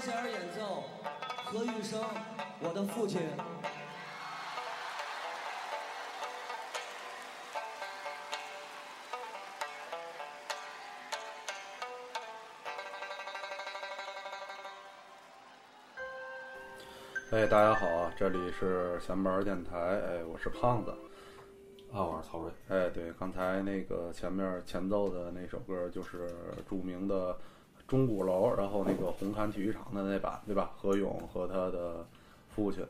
三弦演奏，何玉生，我的父亲。哎，大家好啊，这里是闲班电台，哎，我是胖子。啊，我是曹睿。哎，对，刚才那个前面前奏的那首歌就是著名的钟鼓楼，然后那个红磡体育场的那版，对吧？何勇和他的父亲，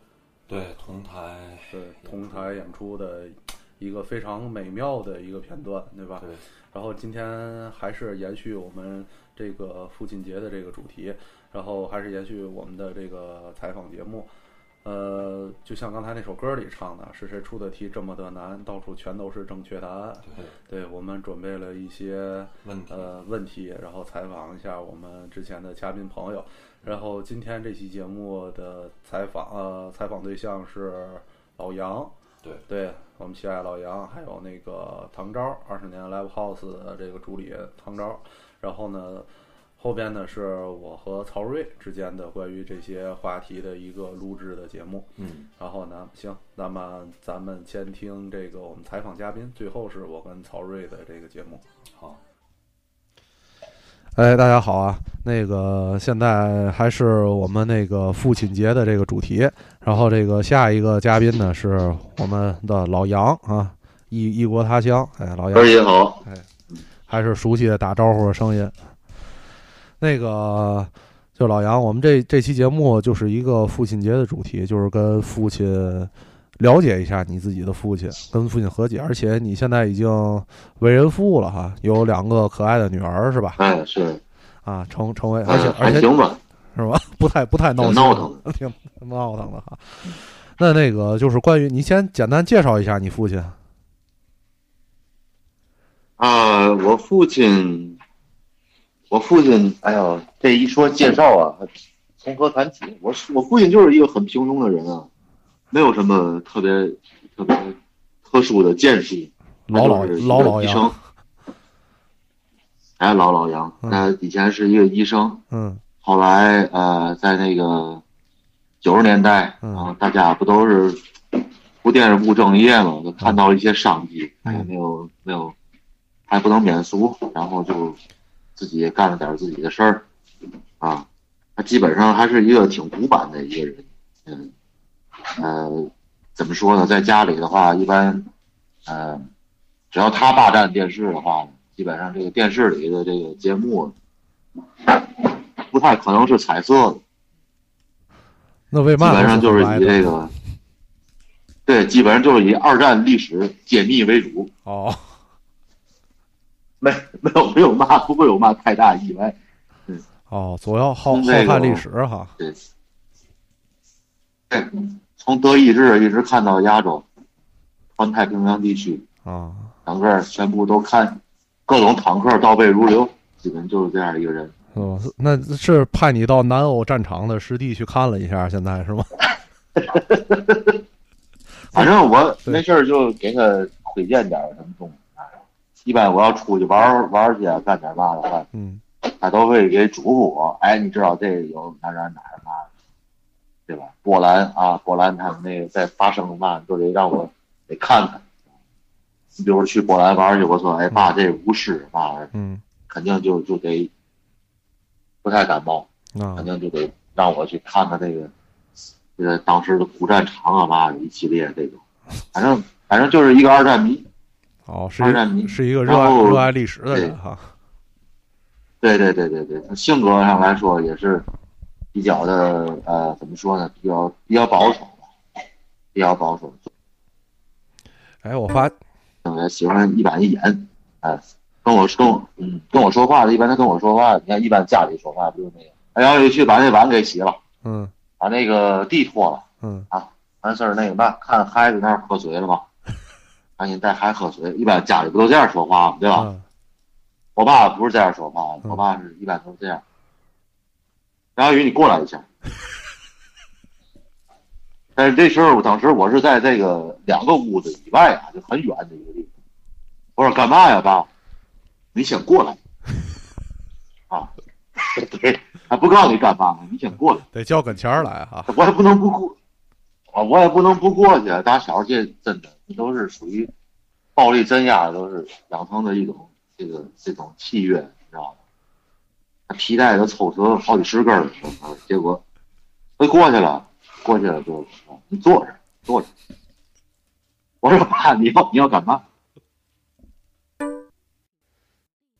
对，同台，对，同台演出的一个非常美妙的一个片段，对吧？对。然后今天还是延续我们这个父亲节的这个主题，然后还是延续我们的这个采访节目。呃，就像刚才那首歌里唱的，是谁出的题这么的难？到处全都是正确答案。对，对我们准备了一些问题，呃，问题，然后采访一下我们之前的嘉宾朋友。然后今天这期节目的采访，呃，采访对象是老杨。对，对我们亲爱老杨，还有那个唐昭，二十年 Live House 的这个主理唐昭。然后呢？后边呢是我和曹睿之间的关于这些话题的一个录制的节目，嗯，然后呢，行，那么咱们先听这个我们采访嘉宾，最后是我跟曹睿的这个节目。好，哎，大家好啊，那个现在还是我们那个父亲节的这个主题，然后这个下一个嘉宾呢是我们的老杨啊，异异国他乡，哎，老杨，二爷好，哎，还是熟悉的打招呼的声音。那个，就老杨，我们这这期节目就是一个父亲节的主题，就是跟父亲了解一下你自己的父亲，跟父亲和解。而且你现在已经为人父了哈，有两个可爱的女儿是吧？哎，是啊，成成为而且而且行吧，是吧？不太不太闹闹腾，挺闹腾的哈。那那个就是关于你先简单介绍一下你父亲啊，我父亲。我父亲，哎呦，这一说介绍啊，从何谈起？我我父亲就是一个很平庸的人啊，没有什么特别特别特殊的建树。老老老老医生，哎，老老杨，他以前是一个医生，嗯，后来呃，在那个九十年代啊，大家不都是不电视不正业嘛，就看到了一些商机，哎，没有没有，还不能免俗，然后就。自己也干了点自己的事儿，啊，他基本上还是一个挺古板的一个人，嗯，呃，怎么说呢，在家里的话，一般，呃，只要他霸占电视的话，基本上这个电视里的这个节目，不太可能是彩色的。那为嘛？基本上就是以这个，对，基本上就是以二战历史解密为主。哦。没没有没有嘛，不会有嘛太大意外。嗯，哦，主要好好看历史哈。对，对，从德意志一直看到亚洲，环太平洋地区啊，整个全部都看，各种坦克倒背如流，基本就是这样一个人。哦，那是派你到南欧战场的实地去看了一下，现在是吗？反正我没事就给他推荐点什么东西。一般我要出去玩玩去干点嘛的话，嗯，他都会给嘱咐我。哎，你知道这有哪哪哪嘛，对吧？波兰啊，波兰他们那个在发生嘛，都得让我得看看。你比如去波兰玩去，我说，哎，爸，这舞狮嘛，嗯，肯定就就得不太感冒，肯定就得让我去看看这个这个当时的古战场啊嘛，一系列这种，反正反正就是一个二战迷。哦，是是一个热爱热爱历史的人哈。对对对对对，他性格上来说也是比较的呃，怎么说呢？比较比较保守，比较保守。哎，我发，嗯，喜欢一板一眼，哎，跟我跟我嗯跟我说话的，一般他跟我说话，你看一般家里说话就是那个，哎，然后去把那碗给洗了，嗯，把那个地拖了，嗯啊，完事儿那个嘛，看孩子那儿喝水了吗？赶紧带孩子喝水，一般家里不都这样说话吗？对吧？我爸不是这样说话，我爸是一般都是这样。张小雨，你过来一下。但是这时候，当时我是在这个两个屋子以外啊，就很远的一个地方。我说干嘛呀，爸？你先过来。啊，对，还不告诉你干嘛，你先过来。得叫跟前儿来哈。我也不能不过，啊，我也不能不过去。打小这真的，这都是属于暴力镇压，都是养成的一种这个这种契约，你知道吗？他皮带都抽折好几十根儿，结果我过去了，过去了就你坐着坐着。我说爸，你要你要干嘛？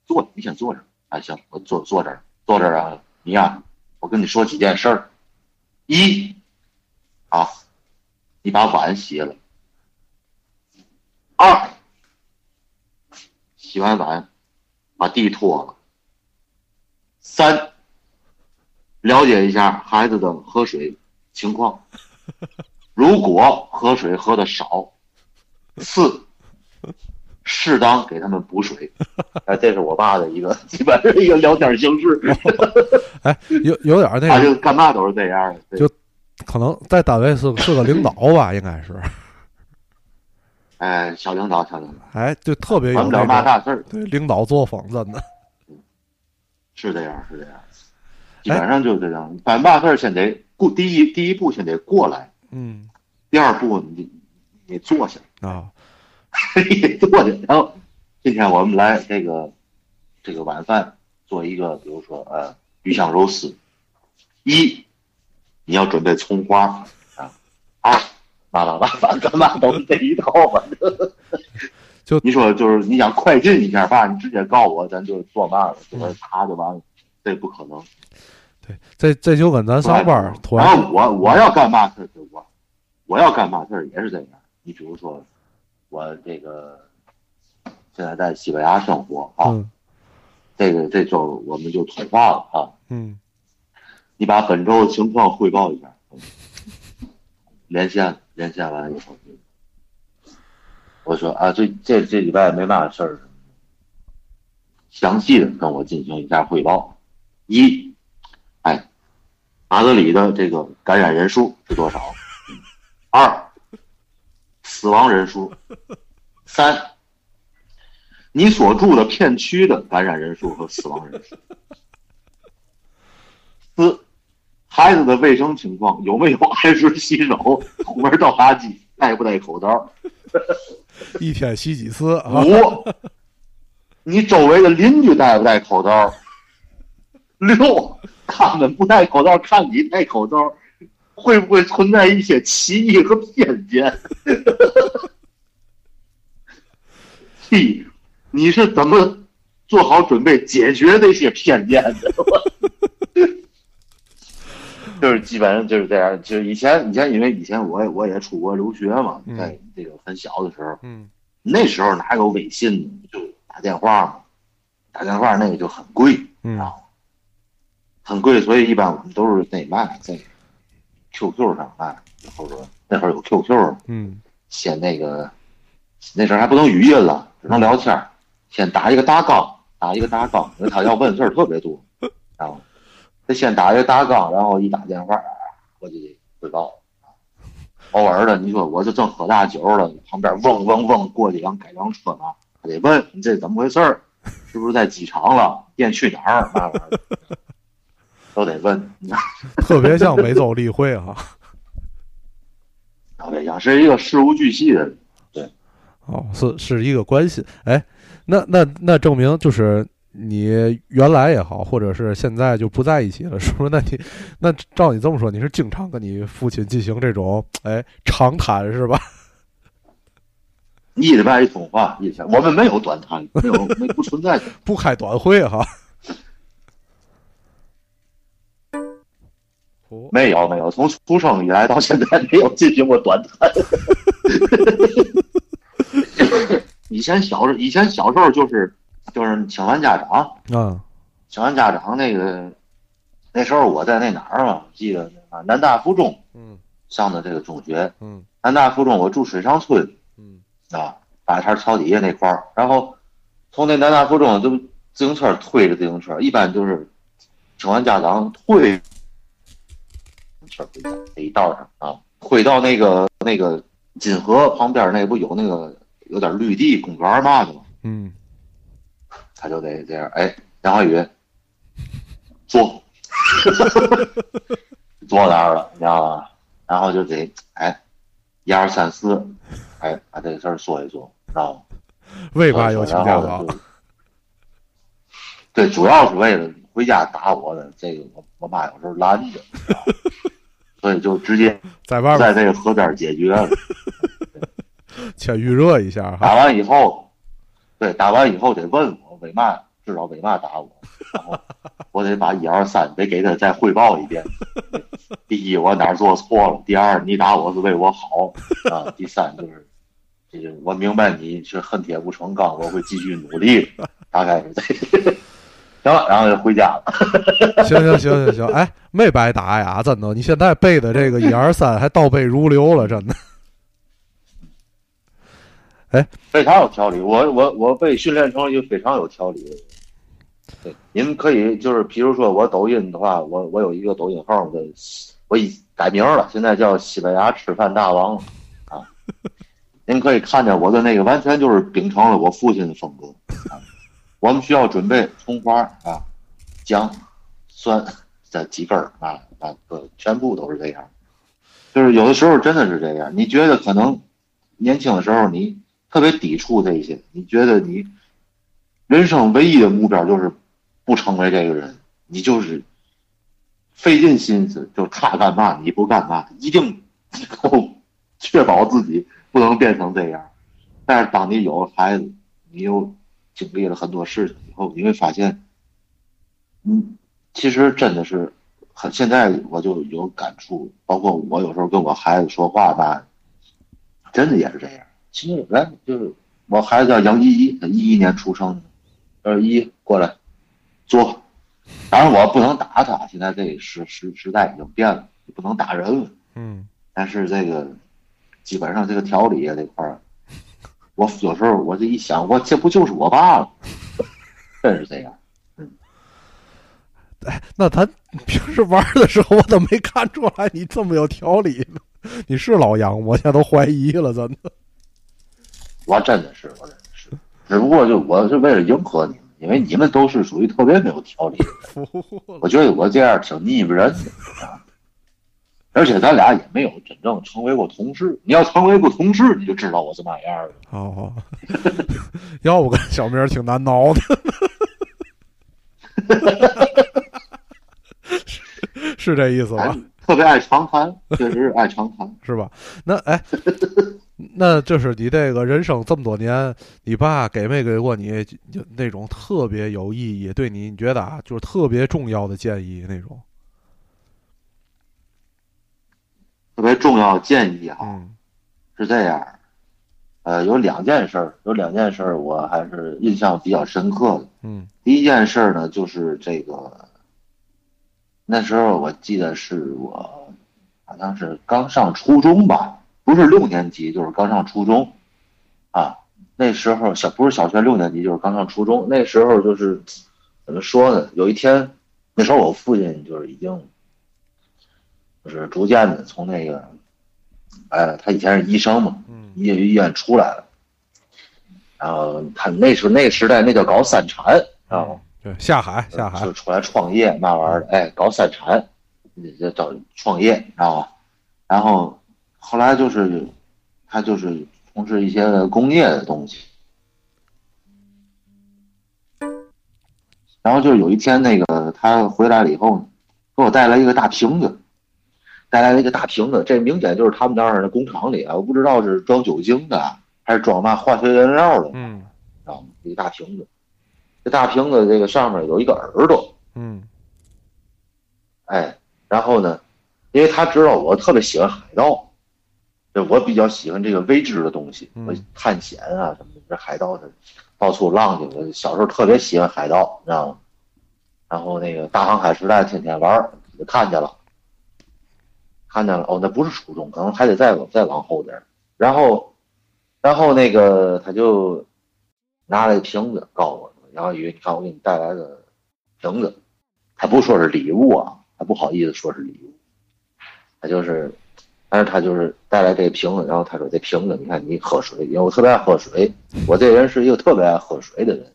坐，你先坐着。哎，行，我坐坐这儿，坐这儿啊。你呀，我跟你说几件事儿。一，啊，你把碗洗了。二，洗完碗，把地拖了。三，了解一下孩子的喝水情况。如果喝水喝的少，四。适当给他们补水，哎，这是我爸的一个基本的一个聊天形式。哎，有有点那个，他就干嘛都是这样的，就可能在单位是是个领导吧，应该是。哎，小领导，小领导，哎，就特别有那大大事儿，对，领导作风真的。是这样，是这样，基本上就是这样。办嘛事儿先得过，第一第一步先得过来，嗯，第二步你你坐下啊。坐下，然后今天我们来这个这个晚饭做一个，比如说呃鱼香肉丝。一，你要准备葱花啊。二，麻辣拌饭干嘛都是这一套吧？就你说就是你想快进一下吧，你直接告我，咱就做嘛了，就查就完了，这不可能。对，这这就跟咱上班突然。后我我要干嘛事儿就我，我要干嘛事儿也是这样。你比如说。我这个现在在西班牙生活啊，这个这周我们就通话了啊。嗯，你把本周的情况汇报一下。连线连线完以后，我说啊，这这这礼拜没嘛事儿，详细的跟我进行一下汇报。一，哎，马德里的这个感染人数是多少？二。死亡人数，三，你所住的片区的感染人数和死亡人数，四，孩子的卫生情况有没有 按时洗手，出门倒垃圾，戴不戴口罩，一天洗几次？五，你周围的邻居戴不戴口罩？六，他们不戴口罩，看你戴口罩。会不会存在一些歧义和偏见？七，你是怎么做好准备解决这些偏见的？就是基本上就是这样。就是以前以前，因为以前我我也出国留学嘛，在这个很小的时候，嗯，那时候哪有微信，就打电话嘛，打电话那个就很贵，嗯，很贵，所以一般我们都是那嘛在。QQ 上啊，或者那会儿有 QQ，嗯，先那个，那时候还不能语音了，只能聊天先打一个大纲，打一个大纲，因为他要问事儿特别多，然后他先打一个大纲，然后一打电话，我就得汇报。偶尔的，你说我就正喝大酒了，旁边嗡嗡嗡过去辆改装车呢，他得问你这怎么回事儿，是不是在机场了？店去哪儿？那玩意儿。都得问，特别像每周例会啊，特别像是一个事无巨细的，对，哦，是是一个关系，哎，那那那证明就是你原来也好，或者是现在就不在一起了，是不是？那你那照你这么说，你是经常跟你父亲进行这种哎长谈是吧？一礼拜一通话，一天，我们没有短谈，没有没不存在，不开短会哈。没有没有，从出生以来到现在没有进行过短谈。以前小时以前小时候就是就是请完家长啊，请完家长那个那时候我在那哪儿嘛，记得啊南大附中嗯。上的这个中学嗯。南大附中我住水上村嗯。啊大摊草底下那块儿，然后从那南大附中就自行车推着自行车，一般就是请完家长推。回家这一道上啊，推到那个那个金河旁边那不有那个有点绿地公园嘛的吗？嗯，他就得这样，哎，杨华宇，坐，坐那儿了，你知道吗？然后就得哎，一二三四，哎，把这个事儿说一说，知道吗？为嘛有请假然后就对，主要是为了回家打我的这个，我我妈有时候拦着，所以就直接在外边在这个河边解决了。先预热一下打。完以后，对，打完以后得问我为嘛知道为嘛打我，然后我得把一二三得给他再汇报一遍。第一，我哪做错了；第二，你打我是为我好啊；第三，就是这个我明白你是恨铁不成钢，我会继续努力。大概是这个。行了，然后就回家了。行行行行行，哎，没白打呀，真的，你现在背的这个一二三还倒背如流了，真的。哎非常有条理。我我我被训练成一个非常有条理的人。对，您可以就是，比如说我抖音的话，我我有一个抖音号的，我已改名了，现在叫西班牙吃饭大王啊。您可以看见我的那个，完全就是秉承了我父亲的风格。啊、我们需要准备葱花啊、姜、蒜这几根啊啊，呃，全部都是这样。就是有的时候真的是这样，你觉得可能年轻的时候你特别抵触这些，你觉得你人生唯一的目标就是不成为这个人，你就是费尽心思，就他干嘛你不干嘛，一定够确保自己不能变成这样。但是当你有了孩子，你又经历了很多事情以后，你会发现，嗯，其实真的是很。现在我就有感触，包括我有时候跟我孩子说话吧，真的也是这样。其实来就是我孩子叫杨依依，他一一年出生的，二一过来坐。当然我不能打他，现在这时时时代已经变了，不能打人了。嗯，但是这个基本上这个调理啊这块儿，我有时候我这一想，我这不就是我爸吗？真是这样。哎那他平时玩的时候，我怎么没看出来你这么有条理呢？你是老杨，我现在都怀疑了，真的。我真的是，我真的是，只不过就我是为了迎合你们，因为你们都是属于特别没有条理的人。我觉得我这样挺腻歪人的啊，而且咱俩也没有真正成为过同事。你要成为过同事，你就知道我是嘛样的。好好，要不跟小明挺难挠的，是是这意思吧？特别爱长谈，确实是爱长谈。是吧？那哎，那就是你这个人生这么多年，你爸给没给过你就那种特别有意义，对你你觉得啊，就是特别重要的建议那种？特别重要的建议哈，嗯是这样，呃，有两件事儿，有两件事儿我还是印象比较深刻的。嗯第一件事儿呢，就是这个，那时候我记得是我好像是刚上初中吧，不是六年级，就是刚上初中，啊，那时候小不是小学六年级，就是刚上初中，那时候就是怎么说呢？有一天，那时候我父亲就是已经，就是逐渐的从那个，哎，他以前是医生嘛，嗯医医院出来了，然后他那时候那个时代那叫搞散产，知道吗？对，下海下海就，出来创业嘛玩意儿，哎，搞散产，这找创业，知道吧？然后后来就是他就是从事一些工业的东西，然后就是有一天那个他回来了以后呢，给我带来一个大瓶子，带来了一个大瓶子，这明显就是他们那儿的工厂里啊，我不知道是装酒精的还是装那化学原料的，嗯。知道吗？一个大瓶子，这大瓶子这个上面有一个耳朵，嗯。哎，然后呢，因为他知道我特别喜欢海盗，就我比较喜欢这个未知的东西，嗯我探险啊什么的，这海盗的到处浪去。我小时候特别喜欢海盗，你知道吗？然后那个大航海时代天天玩儿，就看见了，看见了。哦，那不是初中，可能还得再往再往后点儿。然后，然后那个他就拿了个瓶子告诉我，杨小雨，你看我给你带来的瓶子，他不说是礼物啊，他不好意思说是礼物，他就是，但是他就是带来这个瓶子，然后他说这瓶子，你看你喝水，因为我特别爱喝水，我这人是一个特别爱喝水的人，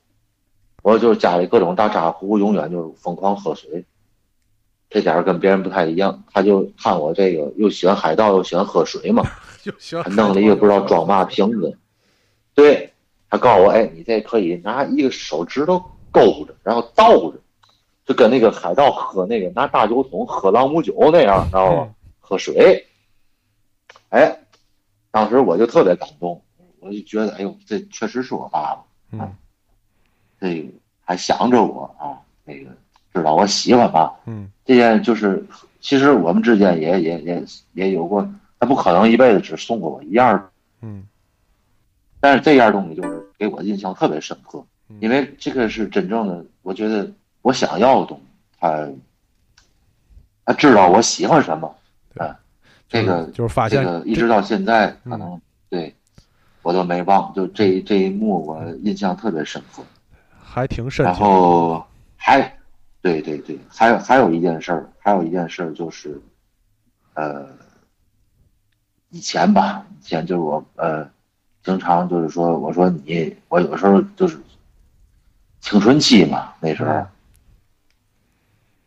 我就是家里各种大茶壶，永远就是疯狂喝水。这点儿跟别人不太一样，他就看我这个又喜欢海盗又喜欢喝水嘛，他弄了一个不知道装嘛瓶子，对他告诉我，哎，你这可以拿一个手指头勾着，然后倒着，就跟那个海盗喝那个拿大酒桶喝朗姆酒那样，知道吗？喝水，哎，当时我就特别感动，我就觉得，哎呦，这确实是我爸爸，嗯这个还想着我啊，那个知道我喜欢吧。嗯这件就是，其实我们之间也也也也有过，他不可能一辈子只送过我一样，嗯但是这样东西就是给我印象特别深刻嗯，因为这个是真正的，我觉得我想要的东西，他他知道我喜欢什么，对啊，这个就是发现这个一直到现在嗯可能对我都没忘，就这这一幕我印象特别深刻。还挺深然。后还，对对对，还有还有一件事儿，还有一件事儿就是，呃，以前吧，以前就是我呃，经常就是说，我说你，我有时候就是青春期嘛，那时候嗯，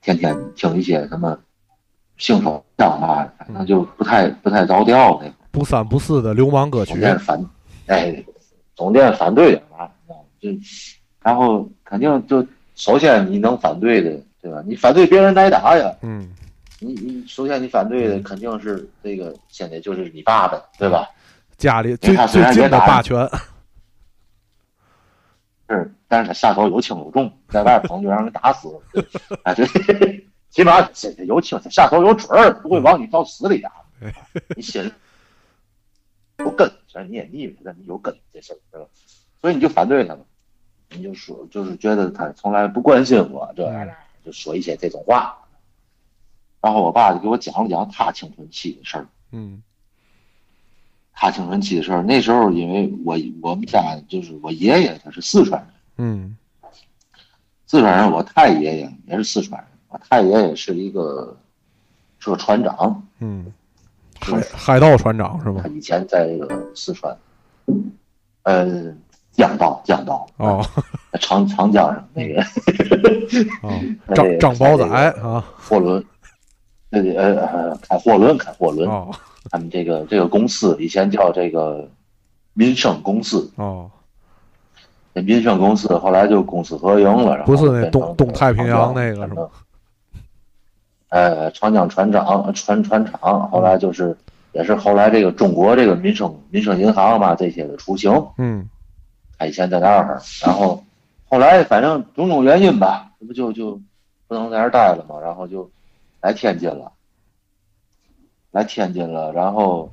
天天听一些什么性手枪嘛，反嗯正就不太不太着调那。不三不四的流氓歌曲总，店反，哎，总店反对点嘛，就，然后肯定就首先你能反对的，对吧？你反对别人挨打呀，嗯你你首先你反对的肯定是这个，现在就是你爸爸，对吧？家里最最近的霸权，是，但是他下手有轻有重，在外边可能就让人打死，对 哎，对，起码有轻，下手有准儿，不会往你到死里打，你心里有根，虽然你也腻歪，但你有根这事儿，对吧？所以你就反对他嘛，你就说就是觉得他从来不关心我，这嗯就说一些这种话。然后我爸就给我讲了讲他青春期的事儿，嗯他青春期的事儿。那时候因为我我们家就是我爷爷他是四川人。嗯四川人，我太爷爷也是四川人，我太爷爷是一个是个船长，嗯，海海盗船长是吗他？以前在这个四川，呃，江道江道哦 长长江上那个张张宝仔啊货轮，那个呃呃开货轮开货轮，哦他们这个这个公司以前叫这个民生公司，哦，那民生公司后来就公私合营了，然后不是那东东太平洋那个是吗？呃，长江船长船船厂，后来就是也是后来这个中国这个民生民生银行嘛这些的雏形，嗯他以前在那儿，然后后来反正种种原因吧，这不就就不能在那儿待了嘛，然后就来天津了，来天津了，然后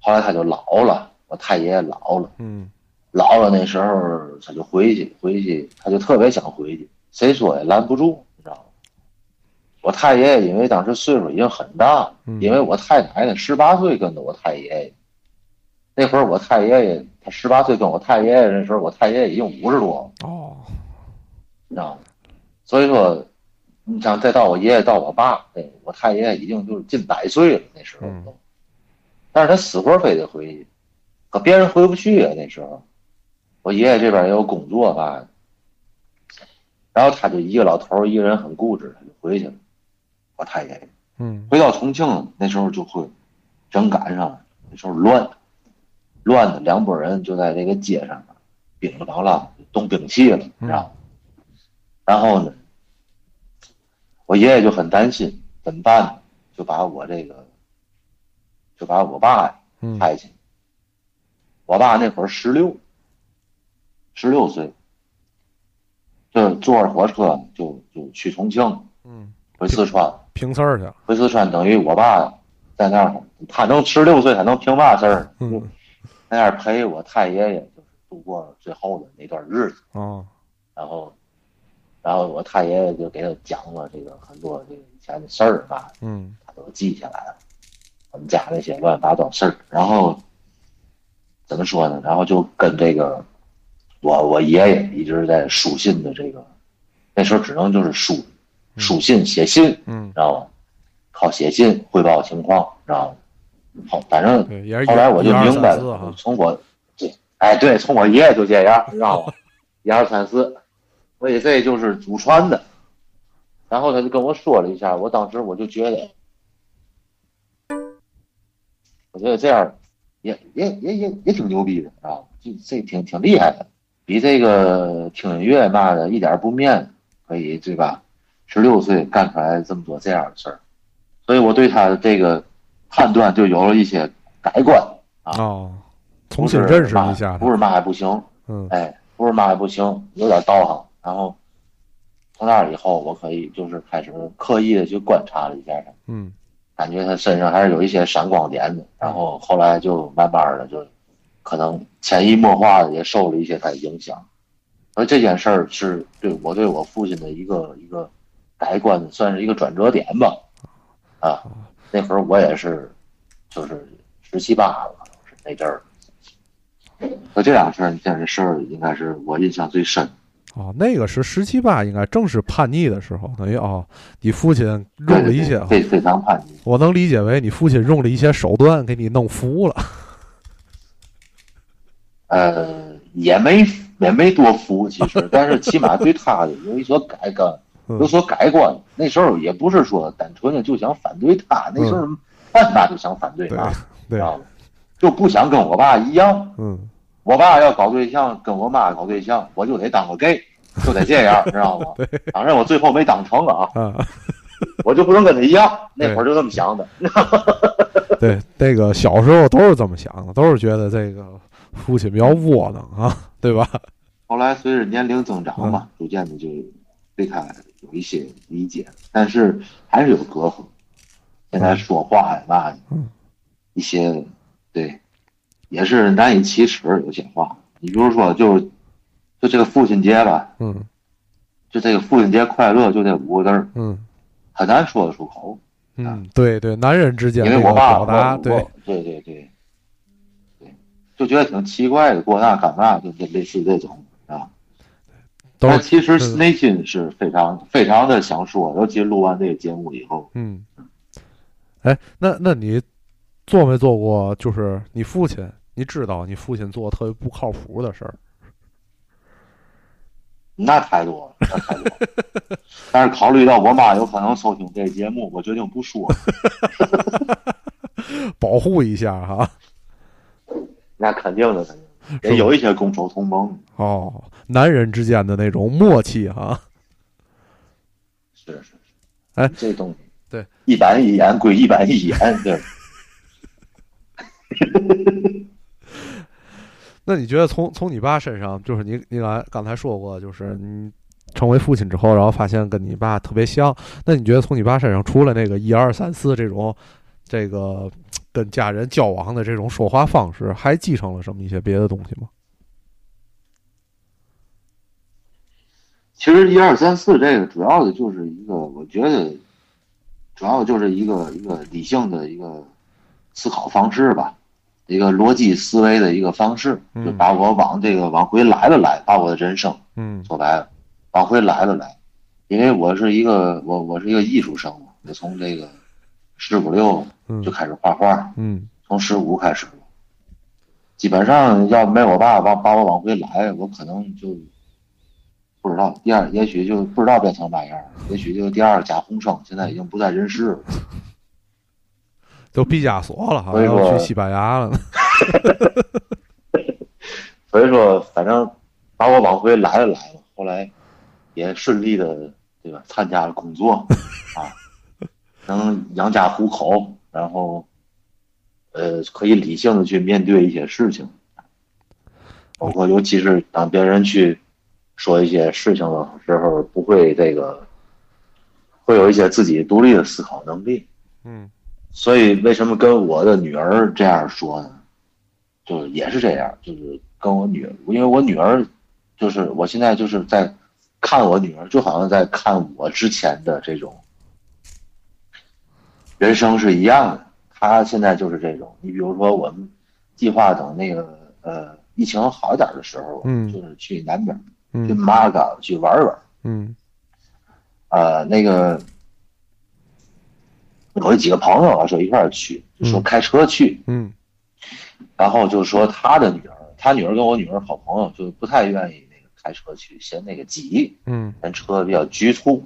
后来他就老了，我太爷爷老了。嗯老了那时候他就回去，回去他就特别想回去，谁说也拦不住？我太爷爷因为当时岁数已经很大因为我太奶奶十八岁跟着我太爷爷，那会儿我太爷爷他十八岁跟我太爷爷那时候，我太爷爷已经五十多了，哦你知道吗？所以说，你想再到我爷爷到我爸，哎，我太爷爷已经就是近百岁了那时候但是他死活非得回去，可别人回不去啊那时候。我爷爷这边也有工作吧，然后他就一个老头儿，一个人很固执，他就回去了。我太爷爷嗯回到重庆那时候就会正赶上那时候乱，乱的两拨人就在这个街上兵了邦啷动兵器了，你知道吗？然后呢，我爷爷就很担心怎么办呢？就把我这个就把我爸派去。我爸那会儿十六，十六岁，就坐着火车就就去重庆，嗯，回四川，拼刺儿去了，回四川等于我爸在那儿，他能十六岁，他能凭嘛事儿？嗯在那儿陪我太爷爷，就是度过最后的那段日子。哦然后，然后我太爷爷就给他讲了这个很多这个以前的事儿吧，嗯他都记下来了，我们家那些乱七八糟事儿。然后怎么说呢？然后就跟这个我我爷爷一直在书信的这个，那时候只能就是书书信写信，嗯知道吗？靠写信汇报情况，知道吗？好，反正后来我就明白了从我对，哎对，从我爷爷就这样，知道吗？一二三四，所以这就是祖传的，然后他就跟我说了一下，我当时我就觉得，我觉得这样也也也也也挺牛逼的啊，这这挺挺厉害的，比这个听音乐嘛的一点不面，可以对吧？十六岁干出来这么多这样的事儿，所以我对他的这个判断就有了一些改观啊。哦，重新认识一下，不是嘛还不行，嗯哎，不是嘛还不行，有点道行。然后从那以后，我可以就是开始刻意的去观察了一下他，嗯感觉他身上还是有一些闪光点的。然后后来就慢慢的就可能潜移默化的也受了一些他的影响。而这件事儿是对我对我父亲的一个一个改观，算是一个转折点吧。啊，那会儿我也是就是十七八了，是那阵儿。那这俩事儿，你像这事儿应该是我印象最深。哦，那个是十七八，应该正是叛逆的时候，等于哦，你父亲用了一些，非非常叛逆。我能理解为你父亲用了一些手段给你弄服了。呃，也没也没多服，其实，但是起码对他的有一所改观，有所改观。那时候也不是说单纯的就想反对他，那时候办嘛就想反对他，对，知道吗？就不想跟我爸一样。嗯，我爸要搞对象，跟我妈搞对象，我就得当个 gay，就得这样，知道吗？对，当然我最后没当成啊，啊，我就不能跟他一样，那会儿就这么想的。对，那个小时候都是这么想的，都是觉得这个父亲比较窝囊啊，对吧？后来随着年龄增长嘛，逐渐的就对他有一些理解，但是还是有隔阂。现在说话呀嘛的，一些对，也是难以启齿。有些话，你比如说，就就这个父亲节吧，嗯，就这个父亲节快乐，就这五个字儿，嗯，很难说得出口。嗯，对对，男人之间因为我爸表达，对对对对对，就觉得挺奇怪的，过那干嘛？就就类似这种啊。但其实内心是非常非常的想说，尤其录完这个节目以后，嗯，哎，那那你做没做过？就是你父亲，你知道你父亲做特别不靠谱的事儿？那太多了，那太多了。但是考虑到我妈有可能收听这个节目，我决定不说，保护一下哈。那肯定的，肯定也有一些攻守同盟。哦，男人之间的那种默契哈。是是是，哎，这东西对一板一眼归一板一眼，对。那你觉得从从你爸身上，就是你你来刚才说过，就是你成为父亲之后，然后发现跟你爸特别像。那你觉得从你爸身上，除了那个一二三四这种，这个跟家人交往的这种说话方式，还继承了什么一些别的东西吗？其实一二三四这个主要的就是一个，我觉得主要就是一个一个理性的一个思考方式吧。一个逻辑思维的一个方式，就把我往这个往回来了来，把我的人生，嗯，说白了，往回来了来，因为我是一个我我是一个艺术生，我从这个十五六就开始画画，嗯，从十五开始，基本上要没我爸把把我往回来，我可能就不知道第二，也许就不知道变成嘛样，也许就第二贾宏声，现在已经不在人世了。都毕加索了，好像要去西班牙了。所以说，反正把我往回来了来了，后来也顺利的对吧？参加了工作啊，能养家糊口，然后呃，可以理性的去面对一些事情，包括尤其是当别人去说一些事情的时候，不会这个会有一些自己独立的思考能力。嗯。所以，为什么跟我的女儿这样说呢？就是也是这样，就是跟我女儿，因为我女儿，就是我现在就是在看我女儿，就好像在看我之前的这种人生是一样的。她现在就是这种。你比如说，我们计划等那个呃疫情好一点的时候，嗯，就是去南边，嗯，去马嘎去玩玩，嗯，呃，那个我。有几个朋友啊，说一块儿去，就说开车去，嗯，然后就说他的女儿，他女儿跟我女儿好朋友，就不太愿意那个开车去，嫌那个挤，嗯，人车比较局促。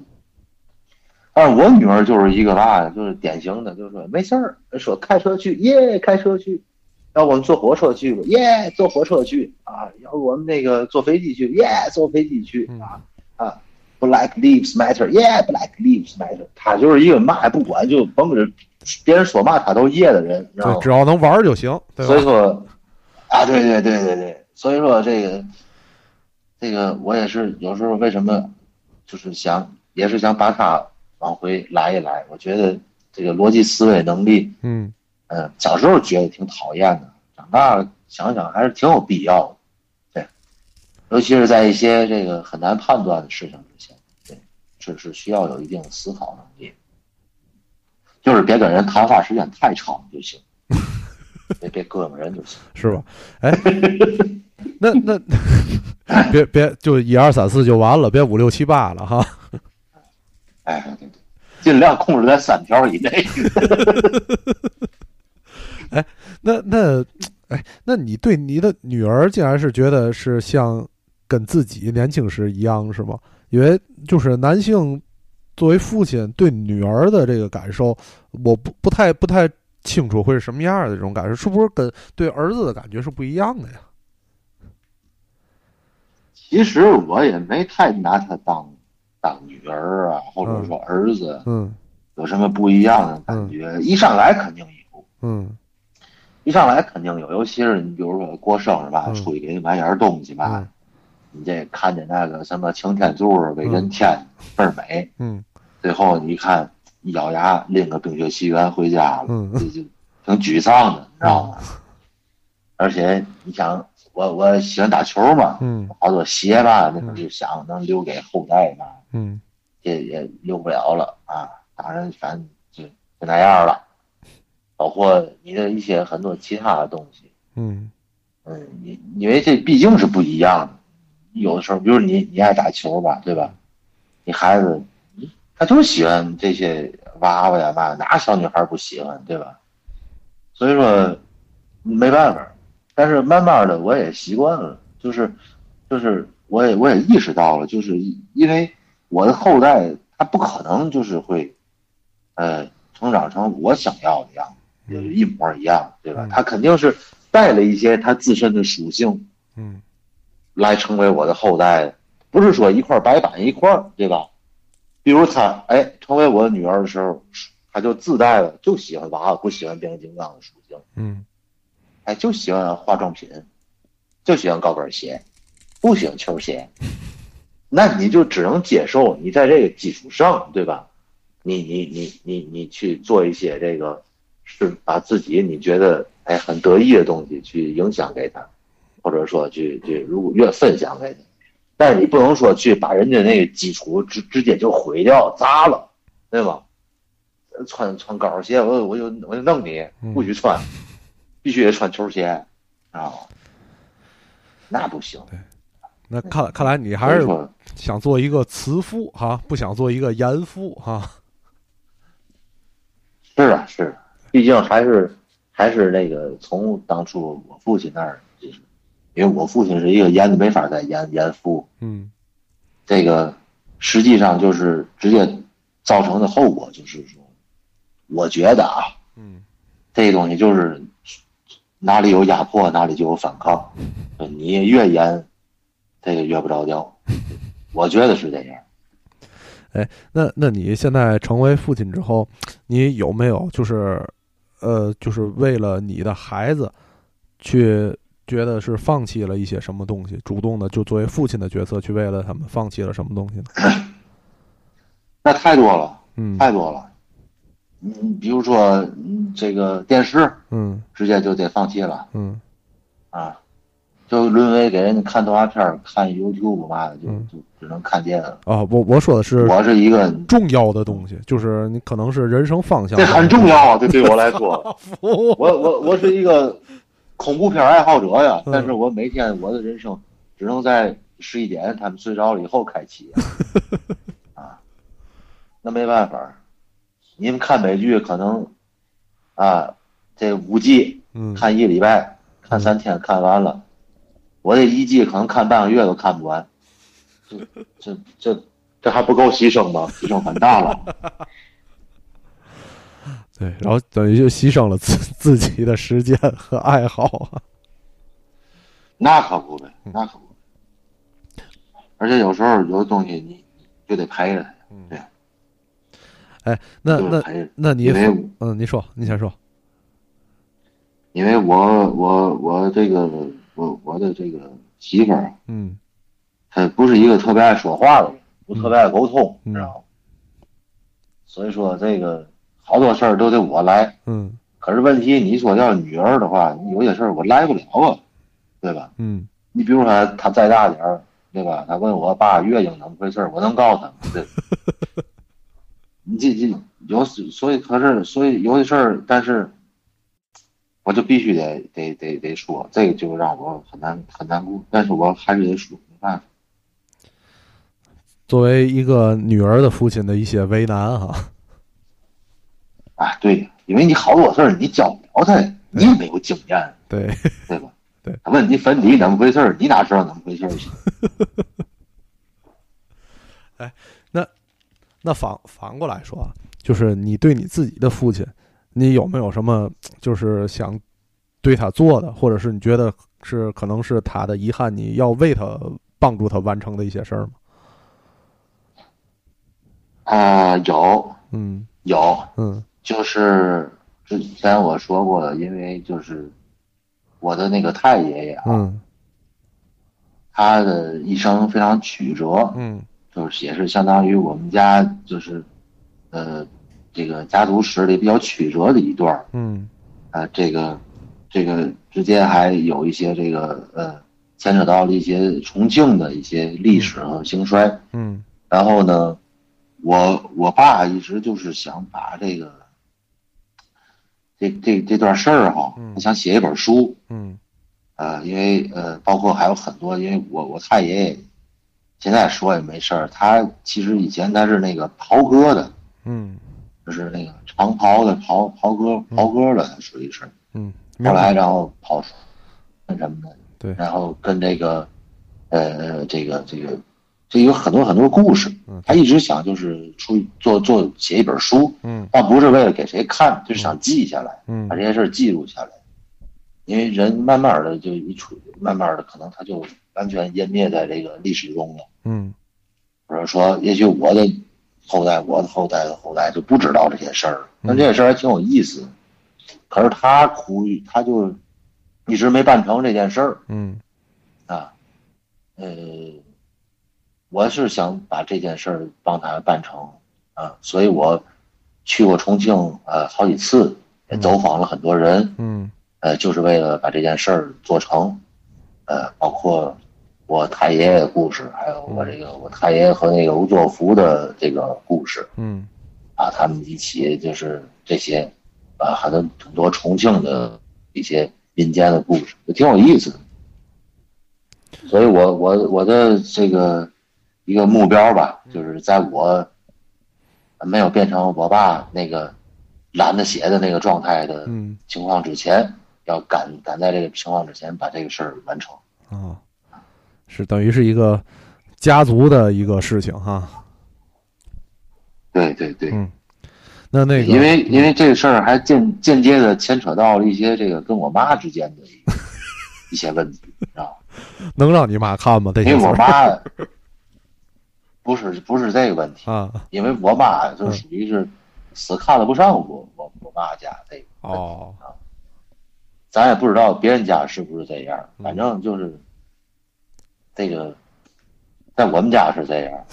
但是我女儿就是一个嘛，就是典型的，就是说没事儿，说开车去，耶，开车去；要我们坐火车去吧，耶，坐火车去啊；要我们那个坐飞机去，耶，坐飞机去啊啊，Black Lives Matter，耶，Black Lives Matter。他就是一个嘛也不管，就甭着别人说嘛他都耶的人，然对，后只要能玩就行，对？所以说，啊，对对对对对，所以说这个，这个我也是有时候为什么，就是想也是想把他往回来一来。我觉得这个逻辑思维能力，嗯嗯，小时候觉得挺讨厌的，长大了想想还是挺有必要的。对，尤其是在一些这个很难判断的事情之前，对，是是需要有一定的思考能力，就是别跟人谈话时间太长就行。别别膈应人就行。是吧？哎，那那别别就一二三四就完了，别五六七八了哈。哎，对对，尽量控制在三条以内。那那哎，那你对你的女儿竟然是觉得是像跟自己年轻时一样是吗？因为就是男性作为父亲对女儿的这个感受，我不不太不太清楚会是什么样的这种感受，是不是跟对儿子的感觉是不一样的呀？其实我也没太拿他当当女儿啊，或者说儿子，嗯有什么不一样的感觉？一上来肯定有，嗯一上来肯定有，尤其是你比如说过生日吧，嗯。出去给你买点东西吧，嗯。你这看见那个什么擎天柱、威震天倍儿美，嗯。最后你一看一咬牙拎个冰雪奇缘回家了，嗯。这就挺沮丧的，你知道吗？而且你想，我我喜欢打球嘛，嗯。好多鞋吧，那就想能留给后代嘛，嗯。这也留不了了啊。当然，反正就就那样了。包括你的一些很多其他的东西，嗯嗯，你因为这毕竟是不一样的。有的时候，比如你你爱打球吧，对吧？你孩子他就喜欢这些娃娃呀嘛，哪小女孩不喜欢，对吧？所以说没办法，但是慢慢的我也习惯了，就是就是我也我也意识到了，就是因为我的后代他不可能就是会呃成长成我想要的样子，就是一模一样，对吧嗯？他肯定是带了一些他自身的属性嗯来成为我的后代，不是说一块白板一块，对吧？比如他哎成为我的女儿的时候，他就自带了就喜欢娃娃，不喜欢变形金刚的属性。嗯哎，就喜欢化妆品，就喜欢高跟鞋，不喜欢球鞋。那你就只能接受你在这个基础上，对吧？你你你你你去做一些这个，是把自己你觉得哎很得意的东西去影响给他，或者说去去如果越分享给他，但是你不能说去把人家那个基础直直接就毁掉砸了，对吧？穿穿高跟鞋，我我就我就弄你，不许穿。必须得穿球鞋，啊，那不行。那看看来你还是想做一个慈父哈，不想做一个严父哈。是啊，是啊，毕竟还是还是那个从当初我父亲那儿，就是因为我父亲是一个严的没法再严严父，嗯。这个实际上就是直接造成的后果就是说，我觉得啊，嗯。这东西就是哪里有压迫，哪里就有反抗，你越严，这个越不着调，我觉得是这样。哎那那你现在成为父亲之后，你有没有就是，呃，就是为了你的孩子，去觉得是放弃了一些什么东西，主动的就作为父亲的角色去为了他们放弃了什么东西呢？那太多了，嗯。太多了。嗯，比如说嗯这个电视，嗯。直接就得放弃了。嗯。啊，就沦为给人家看动画片儿、看 YouTube 嘛的，就嗯。就只能看见了。啊，我我说的是我是一个，重要的东西，就是你可能是人生方向，这很重要啊，这对我来说，我我我我是一个恐怖片爱好者呀，嗯。但是我每天我的人生只能在十一点他们睡着了以后开启啊，那没办法，你们看美剧可能啊，这五季嗯。看一礼拜，看三天看完了，我这一季可能看半个月都看不完，这这这这还不够牺牲吗？牺牲很大了。对，然后等于就牺牲了自自己的时间和爱好啊。那可不呗，那可不。而且有时候有的东西你就得陪着他，对。哎，那那那你嗯，你说，你先说。因为我我我这个我我的这个媳妇儿，嗯她不是一个特别爱说话的人，不特别爱沟通，你知道吗？所以说这个好多事儿都得我来。嗯可是问题，你说要是女儿的话，有些事儿我来不了啊，对吧？嗯你比如说她再大点儿，对吧？她问我爸月经怎么回事儿，我能告诉她吗？对。你这这有所以可是所以有些事儿，但是我就必须得得得得说，这个就让我很难很难过，但是我还是得说，没办法。作为一个女儿的父亲的一些为难哈。啊，对，因为你好多事儿你教不了他，你也没有经验，对，对吧？对，他问你粉底怎么回事儿，你哪知道怎么回事儿 哎，那？那反反过来说啊，就是你对你自己的父亲，你有没有什么就是想对他做的，或者是你觉得是可能是他的遗憾，你要为他帮助他完成的一些事儿吗？啊、有。嗯。有，嗯。就是之前我说过的，因为就是我的那个太爷爷啊，嗯。他的一生非常曲折，嗯。就是也是相当于我们家就是，呃，这个家族史里比较曲折的一段儿嗯。啊，这个这个之间还有一些这个呃牵扯到了一些重庆的一些历史和兴衰，嗯。然后呢，我我爸一直就是想把这个这这这段事儿哈嗯，他想写一本书，嗯。呃，因为呃，包括还有很多，因为我我太爷爷现在说也没事儿，他其实以前他是那个袍哥的，嗯就是那个长袍的袍袍哥袍哥的，属于是。嗯，后来然后跑那什么的，对。然后跟这个呃这个这个这有很多很多故事嗯，他一直想就是出做做写一本书，嗯。倒不是为了给谁看，就是想记下来，嗯。把这些事儿记录下来。因为人慢慢的就一出，慢慢的可能他就完全湮灭在这个历史中了。嗯。或者说，也许我的后代、我的后代的后代就不知道这些事儿了。但这些事儿还挺有意思。可是他苦于，他就一直没办成这件事儿嗯啊。呃，我是想把这件事儿帮他办成啊，所以我去过重庆呃好几次，也走访了很多人，嗯呃，就是为了把这件事儿做成，呃，包括我太爷爷的故事，还有我这个我太爷爷和那个吴作孚的这个故事嗯啊，他们一起就是这些啊，很多很多重庆的一些民间的故事，也挺有意思的。所以我我我的这个一个目标吧，就是在我没有变成我爸那个懒得写的那个状态的嗯情况之前，要赶赶在这个情况之前把这个事儿完成。啊，是等于是一个家族的一个事情哈。对对对，嗯，那那个因为因为这个事儿还间间接的牵扯到了一些这个跟我妈之间的一一些问题，知道吗？能让你妈看吗？这因为我妈不是不是这个问题，啊。因为我妈就属于是死看了不上我我我妈家这个哦。咱也不知道别人家是不是这样，嗯。反正就是这个，在我们家是这样。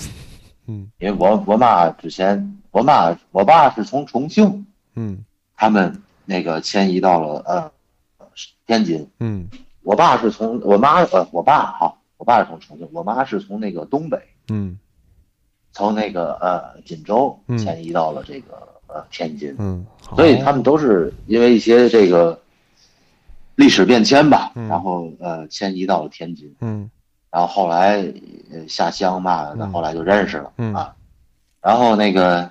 嗯 因为我我妈之前，我妈我爸是从重庆，嗯他们那个迁移到了呃天津。嗯我爸是从我妈呃我爸哈，我爸是从重庆，我妈是从那个东北，嗯从那个呃锦州嗯迁移到了这个呃天津。嗯，所以他们都是因为一些这个历史变迁吧，嗯然后呃迁移到了天津，嗯然后后来呃下乡嘛，那嗯后来就认识了、嗯。啊，然后那个，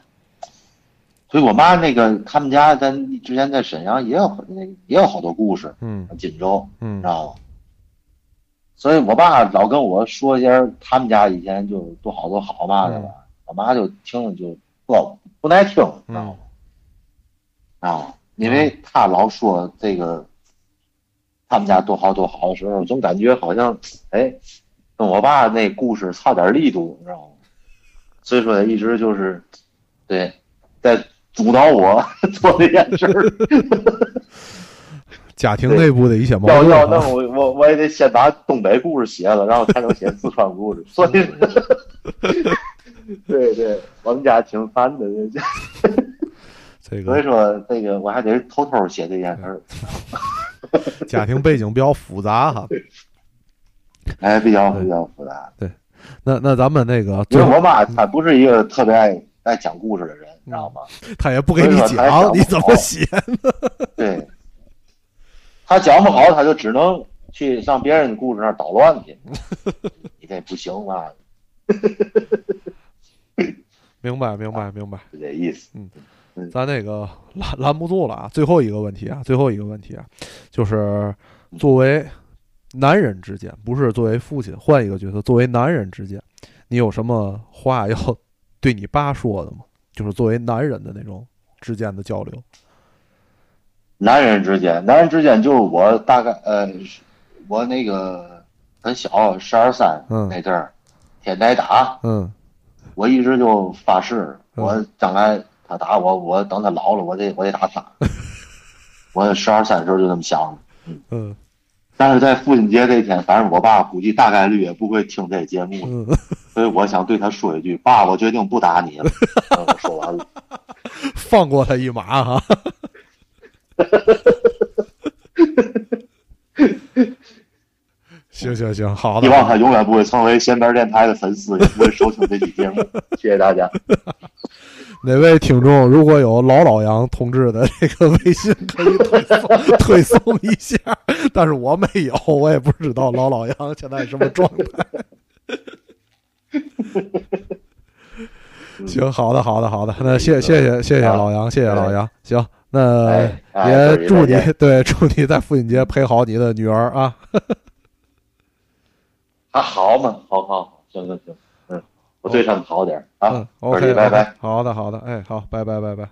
所以我妈那个他们家咱之前在沈阳也有那也有好多故事，嗯。锦州嗯。知道吗？所以我爸老跟我说一些他们家以前就多好多好嘛的吧，我妈就听了就不不耐听，知道吗？啊，因为他老说这个他们家多好多好的时候，总感觉好像哎，跟我爸那故事差点力度，你知道吗？所以说一直就是对在阻挠我 做这件事儿。家庭内部的一些矛盾要，要弄我我我也得先把东北故事写了，然后才能写四川故事。所以，对对，我们家挺烦的。这所以说，那个我还得偷偷写这件事儿，家庭背景比较复杂哈。哎，比较比较复杂。对那那咱们那个因最后为我妈她不是一个特别爱爱讲故事的人，你知道吗？他也不给你讲，讲你怎么写呢？对，她讲不好，她就只能去上别人的故事那儿捣乱去。你这不行啊，明白明白明白。就这意思。咱那个拦拦不住了啊！最后一个问题啊，最后一个问题啊，就是作为男人之间，不是作为父亲，换一个角色，作为男人之间，你有什么话要对你爸说的吗？就是作为男人的那种之间的交流。男人之间，男人之间就是我大概呃，我那个很小，十二三嗯那阵儿，天天打，嗯我一直就发誓，嗯我将来他打我，我等他老了，我得我得打他。我十二三的时候就这么想的，嗯但是在父亲节这天，反正我爸估计大概率也不会听这节目，嗯，所以我想对他说一句：爸，我决定不打你了。说完了，放过他一马 哈。行行行，好的希。望他永远不会成为闲边电台的粉丝，也不会收听这期节目。谢谢大家。哪位听众如果有老老杨同志的这个微信，可以推送推送一下。但是我没有，我也不知道老老杨现在什么状态。行，好的，好的，好的。那谢谢谢谢谢老杨，谢谢老杨。行，那也祝你对祝你在父亲节陪好你的女儿啊。还好嘛，好好好，行行行，对他们好点儿啊嗯。，OK，拜拜。好的好的，哎，好，拜拜拜拜。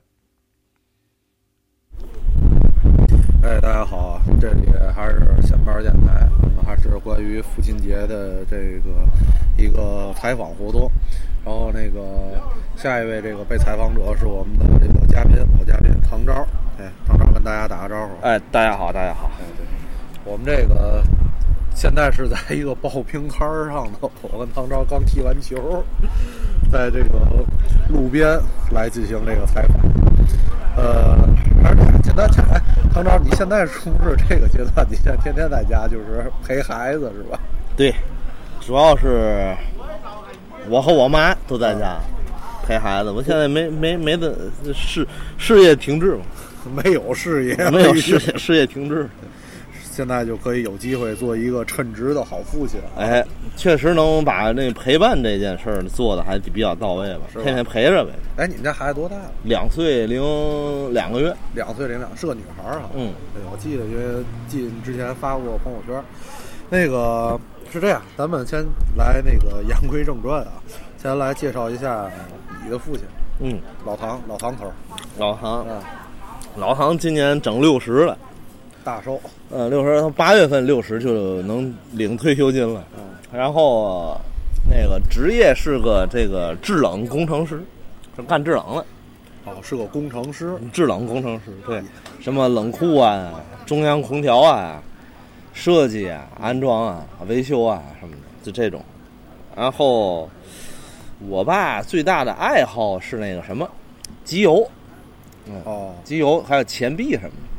哎，大家好啊！这里还是闲班电台，我们还是关于父亲节的这个一个采访活动。然后那个下一位这个被采访者是我们的这个嘉宾，老嘉宾唐昭。哎，唐昭跟大家打个招呼。哎，大家好，大家好。哎，对，我们这个现在是在一个报平摊儿上头，我跟唐昭刚踢完球，在这个路边来进行这个采访。呃，而且简单讲哎，唐昭，你现在是不是这个阶段？你现在天天在家就是陪孩子是吧？对，主要是我和我妈都在家陪孩子。我现在没没没的事事业停滞嘛，没有事业，没有事业 事业停滞。现在就可以有机会做一个称职的好父亲。哎，确实能把那陪伴这件事儿做的还比较到位吧，是天天陪着呗。哎，你们家孩子多大了？两岁零两个月，两岁零两，是个女孩儿哈。嗯，对，我记得，因为记得之前发过朋友圈。那个是这样，咱们先来那个言归正传啊，先来介绍一下你的父亲嗯，老唐，老唐头儿，老唐，嗯，老唐今年整六十了，大寿，呃，六十，他八月份六十就能领退休金了。嗯，然后那个职业是个这个制冷工程师，是干制冷的，哦，是个工程师，制冷工程师。对，什么冷库啊、中央空调啊、设计啊、安装啊、维修啊什么的，就这种。然后我爸最大的爱好是那个什么，集邮，哦，集邮还有钱币什么的。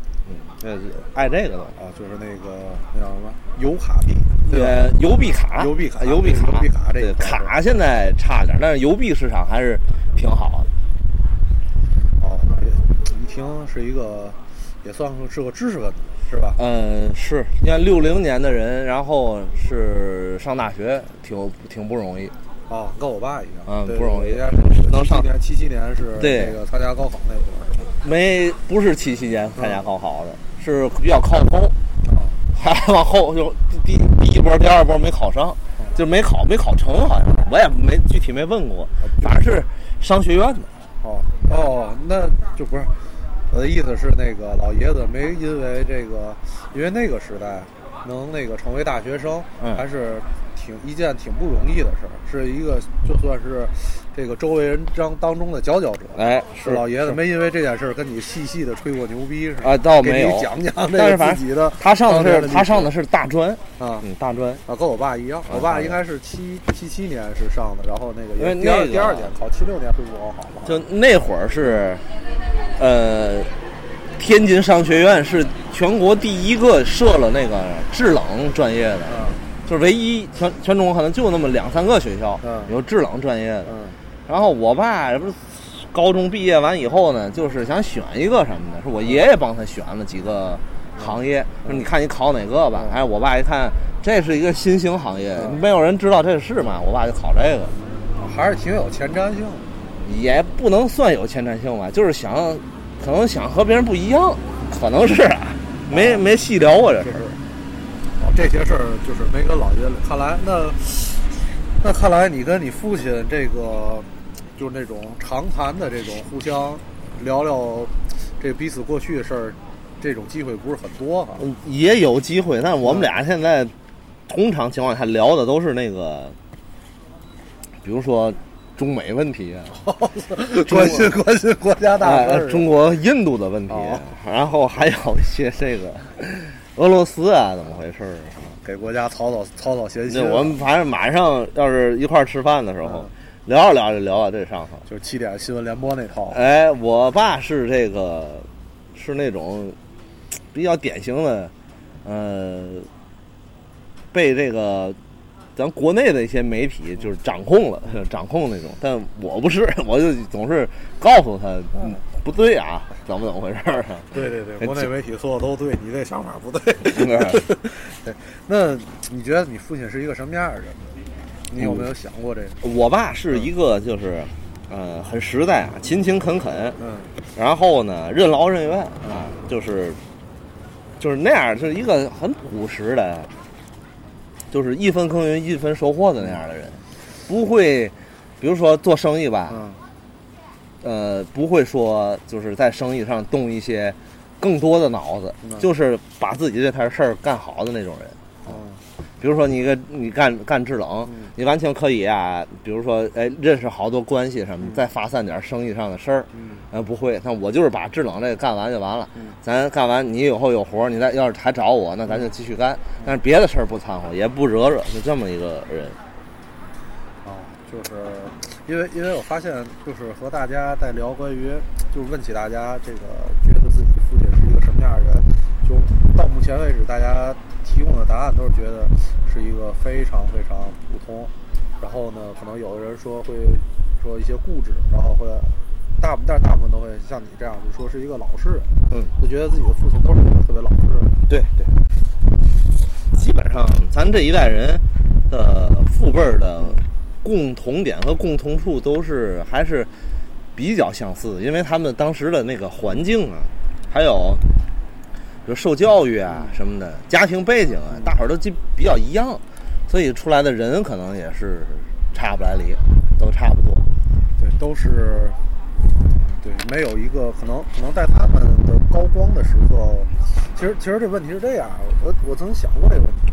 嗯，这爱这个的。啊，就是那个那叫什么油卡币，对吧？呃，邮币卡，邮币卡邮币卡，邮币卡这个卡现在差点，但是邮币市场还是挺好的。哦，也一听是一个，也算是个知识分子，是吧？嗯，是，你看六零年的人，然后是上大学，挺挺不容易。哦，跟我爸一样，嗯不容易能上七七年，七七年是对那个参加高考那会儿，没不是七七年参加高考的，是比较靠后，还往后就第第一波、第二波没考上，就没考没考成，好像我也没具体没问过，反正是商学院的。哦哦，那就不是我的意思是，那个老爷子没因为这个，因为那个时代能那个成为大学生，嗯还是挺一件挺不容易的事儿，是一个就算是这个周围人当当中的佼佼者。哎，是老爷子没因为这件事儿跟你细细的吹过牛逼是吧？啊，倒没有。讲讲这个自己的他上的是他上的是大专，啊嗯，大专。啊，跟我爸一样，我爸应该是七七七年是上的，然后那个因为第二第二年考七六年恢复高考嘛，就那会儿是，呃，天津商学院是全国第一个设了那个制冷专业的，嗯就是唯一全全中国可能就那么两三个学校嗯有制冷专业的。嗯然后我爸这不是高中毕业完以后呢，就是想选一个什么的，是我爷爷帮他选了几个行业，说你看你考哪个吧。哎，我爸一看这是一个新兴行业，嗯没有人知道这是嘛，我爸就考这个。还是挺有前瞻性的。也不能算有前瞻性吧，就是想，可能想和别人不一样，可能是啊，没没细聊过这事这些事儿就是没跟老爷子。看来那那看来你跟你父亲这个就是那种长谈的这种互相聊聊这彼此过去的事儿，这种机会不是很多哈。嗯也有机会，但是我们俩现在通常情况下聊的都是那个，比如说中美问题啊，关心关心国家大事哎。中国印度的问题哦，然后还有一些这个俄罗斯啊怎么回事儿啊？给国家操操操操闲心那啊。我们反正马上要是一块儿吃饭的时候嗯，聊着聊着聊到这上头。就是七点新闻联播那套。哎，我爸是这个，是那种比较典型的，呃，被这个咱国内的一些媒体就是掌控了，掌控那种。但我不是，我就总是告诉他，嗯，不对啊，怎么怎么回事儿啊？对 对对，哎国内媒体说的都对，你这想法不对。对那你觉得你父亲是一个什么样的人呢？你有没有想过这个？我爸是一个就是，呃，很实在啊，勤勤恳恳，嗯然后呢，任劳任怨啊，就是就是那样，就是一个很朴实的，就是一分耕耘一分收获的那样的人，不会，比如说做生意吧，嗯呃，不会说就是在生意上动一些更多的脑子，嗯就是把自己这摊事儿干好的那种人。嗯比如说你个你干干制冷，嗯你完全可以啊，比如说哎认识好多关系什么，再发散点生意上的事儿。嗯呃，不会，那我就是把制冷这个干完就完了。嗯咱干完，你以后有活儿，你再要是还找我，那咱就继续干。但是别的事儿不掺和，也不惹惹，就这么一个人。哦，就是因为因为我发现，就是和大家在聊关于，就是问起大家这个觉得自己父亲是一个什么样的人，就到目前为止，大家提供的答案都是觉得是一个非常非常普通。然后呢，可能有的人说会说一些固执，然后会大部但是大部分都会像你这样，就说是一个老实人，嗯，就觉得自己的父亲都是一个特别老实的人。对对，基本上咱这一代人的父辈的共同点和共同处都是还是比较相似，因为他们当时的那个环境啊，还有就受教育啊什么的，家庭背景啊，大伙儿都基比较一样，所以出来的人可能也是差不来离，都差不多。对，都是对，没有一个可能，可能在他们的高光的时刻，其实其实这问题是这样，我我曾想过这个问题，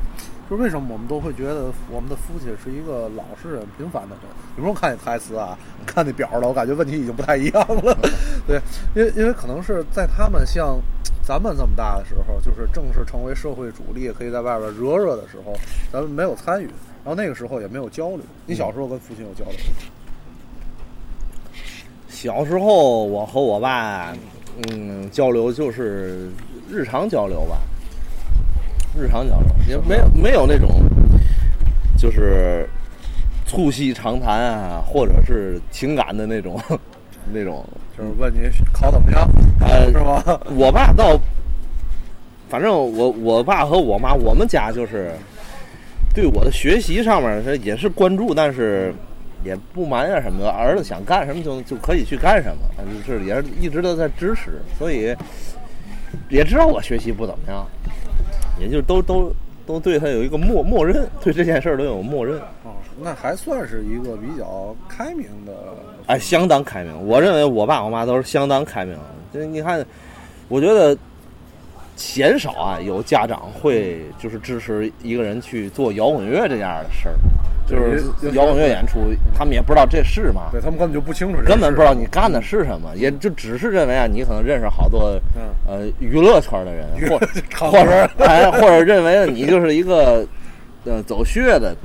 就是为什么我们都会觉得我们的父亲是一个老实人、平凡的人？你不用看那台词啊，看那表了，我感觉问题已经不太一样了。对，因为因为可能是在他们像咱们这么大的时候，就是正式成为社会主力，可以在外边惹惹的时候，咱们没有参与，然后那个时候也没有交流。你小时候跟父亲有交流吗？小时候，我和我爸，嗯，交流就是日常交流吧，日常交流，也没有没有那种，就是促膝长谈啊，或者是情感的那种 那种。就是问你考怎么样，呃是吧？我爸倒，反正我我爸和我妈，我们家就是对我的学习上面是也是关注，但是也不埋怨什么的。儿子想干什么就就可以去干什么，就是也是一直都在支持，所以也知道我学习不怎么样，也就都都都对他有一个默默认，对这件事儿都有默认。哦，那还算是一个比较开明的。哎，相当开明。我认为我爸我妈都是相当开明。这你看，我觉得鲜少啊有家长会就是支持一个人去做摇滚乐这样的事儿。就是摇滚乐演出，他们也不知道这是嘛，对他们根本就不清楚，根本不知道你干的是什么，也就只是认为啊，你可能认识好多呃娱乐圈的人，或或者 哎，或者认为你就是一个呃走穴的，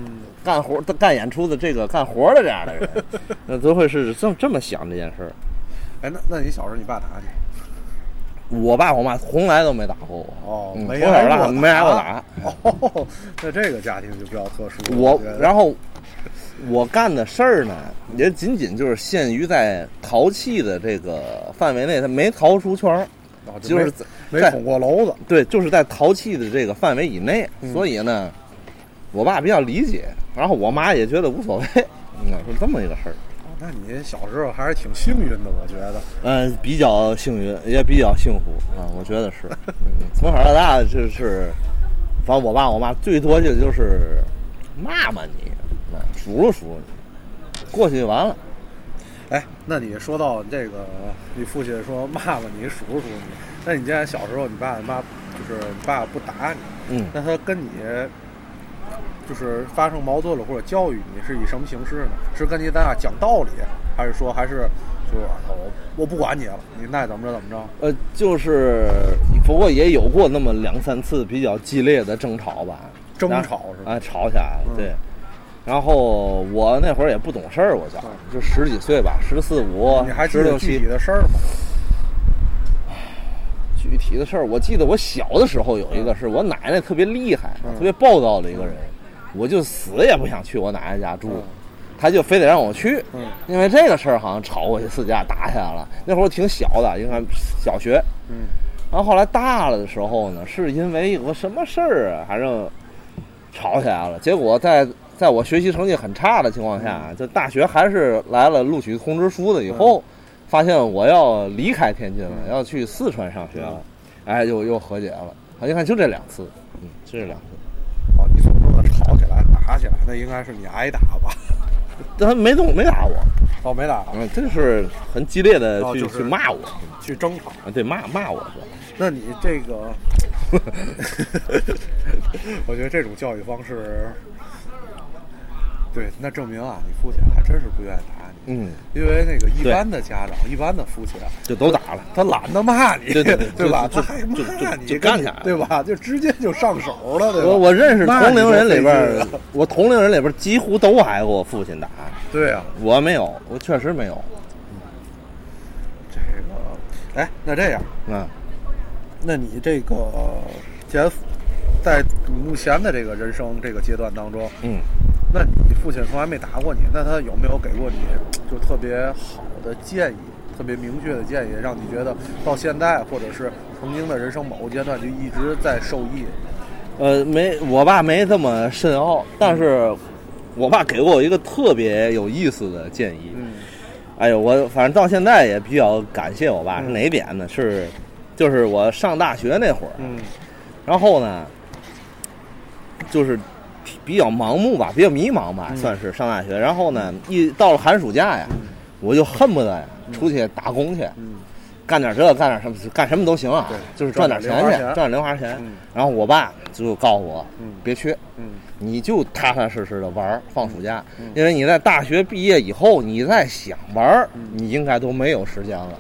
干活干演出的这个干活的这样的人，那都会是这么这么想这件事儿。哎，那那你小时候你爸打你？我爸我妈从来都没打过我，哦，从小到大没挨过打。哦，那这个家庭就比较特殊。我然后我干的事儿呢，也仅仅就是限于在淘气的这个范围内，他没逃出圈儿，就是没捅过娄子。对，就是在淘气的这个范围以内，所以呢，我爸比较理解，然后我妈也觉得无所谓，嗯，是这么一个事儿。那你小时候还是挺幸运的，我觉得。嗯，比较幸运，也比较幸福啊，我觉得是。从小到大就是，反正我爸我妈最多就就是骂骂你，数落数落你，过去就完了。哎，那你说到这个，你父亲说骂骂你，数落数你，那你既然小时候你爸你妈就是你爸不打你，嗯，那他跟你。就是发生矛盾了或者教育你是以什么形式呢？是跟你咱俩讲道理，还是说还是就是我我不管你了，你爱怎么着怎么着？呃，就是不过也有过那么两三次比较激烈的争吵吧。争吵是吧？啊，吵起来了，对。然后我那会儿也不懂事儿，我叫就十几岁吧，十四五。你还记得具体的事儿吗？具体的事儿，我记得我小的时候有一个是我奶奶特别厉害、特别暴躁的一个人。我就死也不想去我奶奶家住，他就非得让我去，因为这个事儿好像吵过一次架，打起来了。那会儿挺小的，应该小学。嗯，然后后来大了的时候呢，是因为有个什么事儿啊，反正吵起来了。结果在在我学习成绩很差的情况下，就大学还是来了录取通知书的以后，发现我要离开天津了，要去四川上学了，哎，又又和解了。你看，就这两次，嗯，就这两次。吵起来、打起来，那应该是你挨打吧？他没动，没打我。哦，没打。嗯，这是很激烈的去去骂我，去争吵。啊，对，骂骂我。那你这个，我觉得这种教育方式。对，那证明啊，你父亲还真是不愿意打你。嗯，因为那个一般的家长，一般的父亲啊，就都打了，他懒得骂你，对对对吧？他还骂你，就干起来，对吧？就直接就上手了，对吧？我我认识同龄人里边，我同龄人里边几乎都挨过父亲打。对啊，我没有，我确实没有。这个，哎，那这样，嗯，那你这个，既然在目前的这个人生这个阶段当中，嗯。那你父亲从来没打过你，那他有没有给过你就特别好的建议，特别明确的建议，让你觉得到现在或者是曾经的人生某个阶段就一直在受益？呃，没，我爸没这么深奥，但是我爸给过我一个特别有意思的建议。嗯，哎呦，我反正到现在也比较感谢我爸，是哪点呢？是就是我上大学那会儿，嗯，然后呢，就是。比较盲目吧，比较迷茫吧，算是上大学。然后呢，一到了寒暑假呀，我就恨不得呀出去打工去，干点这，干点什么，干什么都行啊，就是赚点钱去，赚点零花钱。然后我爸就告诉我，别去，你就踏踏实实的玩放暑假，因为你在大学毕业以后，你再想玩，你应该都没有时间了。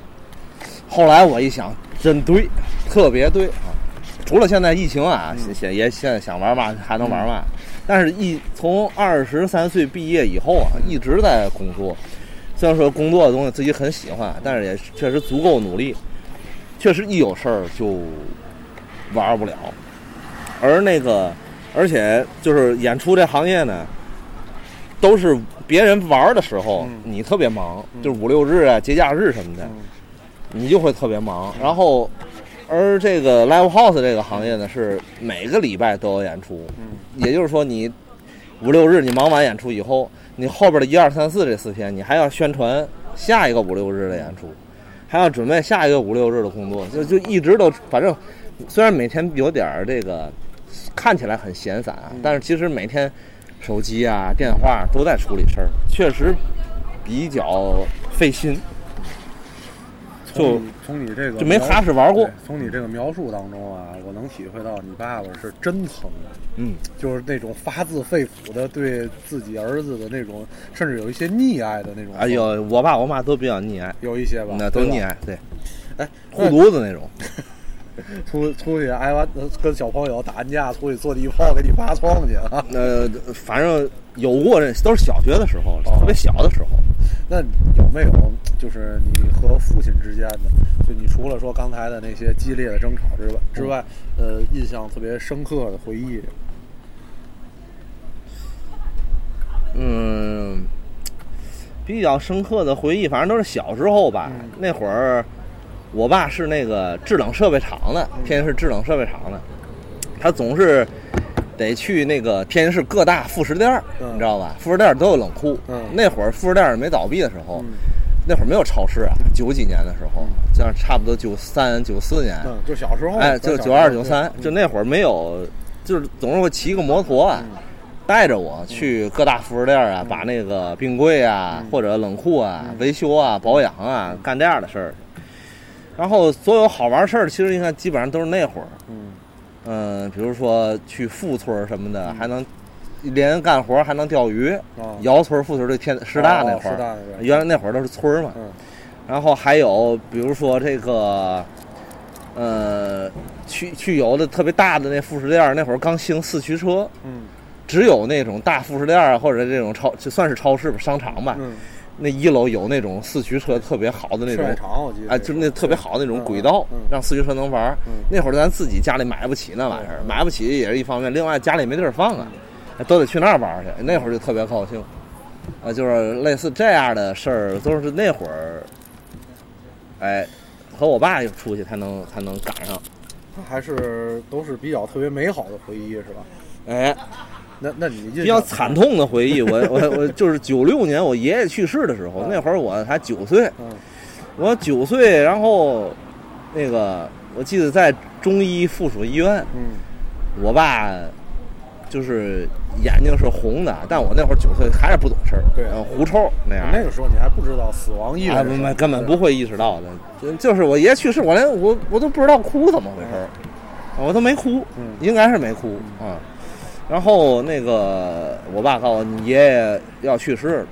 后来我一想，真对，特别对啊。除了现在疫情啊，现也现在想玩嘛还能玩嘛。但是，一从二十三岁毕业以后啊，一直在工作。虽然说工作的东西自己很喜欢，但是也确实足够努力。确实，一有事儿就玩不了。而那个，而且就是演出这行业呢，都是别人玩的时候，你特别忙，就是五六日啊、节假日什么的，你就会特别忙。然后。而这个 live house 这个行业呢，是每个礼拜都有演出，也就是说，你五六日你忙完演出以后，你后边的一二三四这四天，你还要宣传下一个五六日的演出，还要准备下一个五六日的工作，就就一直都反正，虽然每天有点这个看起来很闲散啊，但是其实每天手机啊、电话都在处理事儿，确实比较费心。就从你这个就没踏实玩过从你这个描述当中啊，我能体会到你爸爸是真疼，嗯，就是那种发自肺腑的对自己儿子的那种，甚至有一些溺爱的那种。哎呦，我爸我妈都比较溺爱，有一些吧，那都溺爱，对，哎，护犊子那种。出出去挨完呃跟小朋友打完架，出去坐地炮给你扒窗去啊。呃，反正有过这都是小学的时候，哦特别小的时候。那有没有就是你和父亲之间的，就你除了说刚才的那些激烈的争吵之外之外，呃，印象特别深刻的回忆？嗯，比较深刻的回忆，反正都是小时候吧。嗯那会儿，我爸是那个制冷设备厂的，天津市制冷设备厂的，他总是得去那个天津市各大副食店你知道吧？副食店儿都有冷库。嗯。那会儿副食店儿没倒闭的时候，嗯。那会儿没有超市啊，九几年的时候，这样差不多九三九四年，嗯，就小时候，哎，就九二九三，就那会儿没有，就是总是会骑个摩托啊，嗯。带着我去各大副食店啊，把那个冰柜啊、嗯。或者冷库啊、维修啊、保养啊，干这样的事儿。然后所有好玩事儿，其实你看基本上都是那会儿，嗯。嗯、比如说去富村儿什么的，还能连干活儿还能钓鱼。啊，姚村儿、富村儿这天师大那会儿，原来那会儿都是村儿嘛。嗯。然后还有比如说这个，呃，去去有的特别大的那副食店儿，那会儿刚兴四驱车，嗯。只有那种大副食店儿啊或者这种超就算是超市吧、商场吧，嗯，那一楼有那种四驱车特别好的那种啊，就是那特别好的那种轨道让四驱车能玩那会儿咱自己家里买不起那玩意儿，买不起也是一方面，另外家里没地儿放啊，都得去那儿玩儿去。那会儿就特别高兴，啊，就是类似这样的事儿，都是那会儿，哎，和我爸出去才能才能赶上。还是都是比较特别美好的回忆，是吧？哎，那那你就比较惨，痛的回忆，我我我 就是九六年我爷爷去世的时候，那会儿我才九岁，嗯我九岁，然后那个我记得在中医附属医院，嗯我爸就是眼睛是红的，但我那会儿九岁还是不懂事儿，对呃狐臭那样。那个时候你还不知道死亡意味哎，是什么，不根本不会意识到的，就就是我爷爷去世，我连我我都不知道哭怎么回事儿，我都没哭，嗯应该是没哭啊。然后那个我爸告诉我你爷爷要去世了，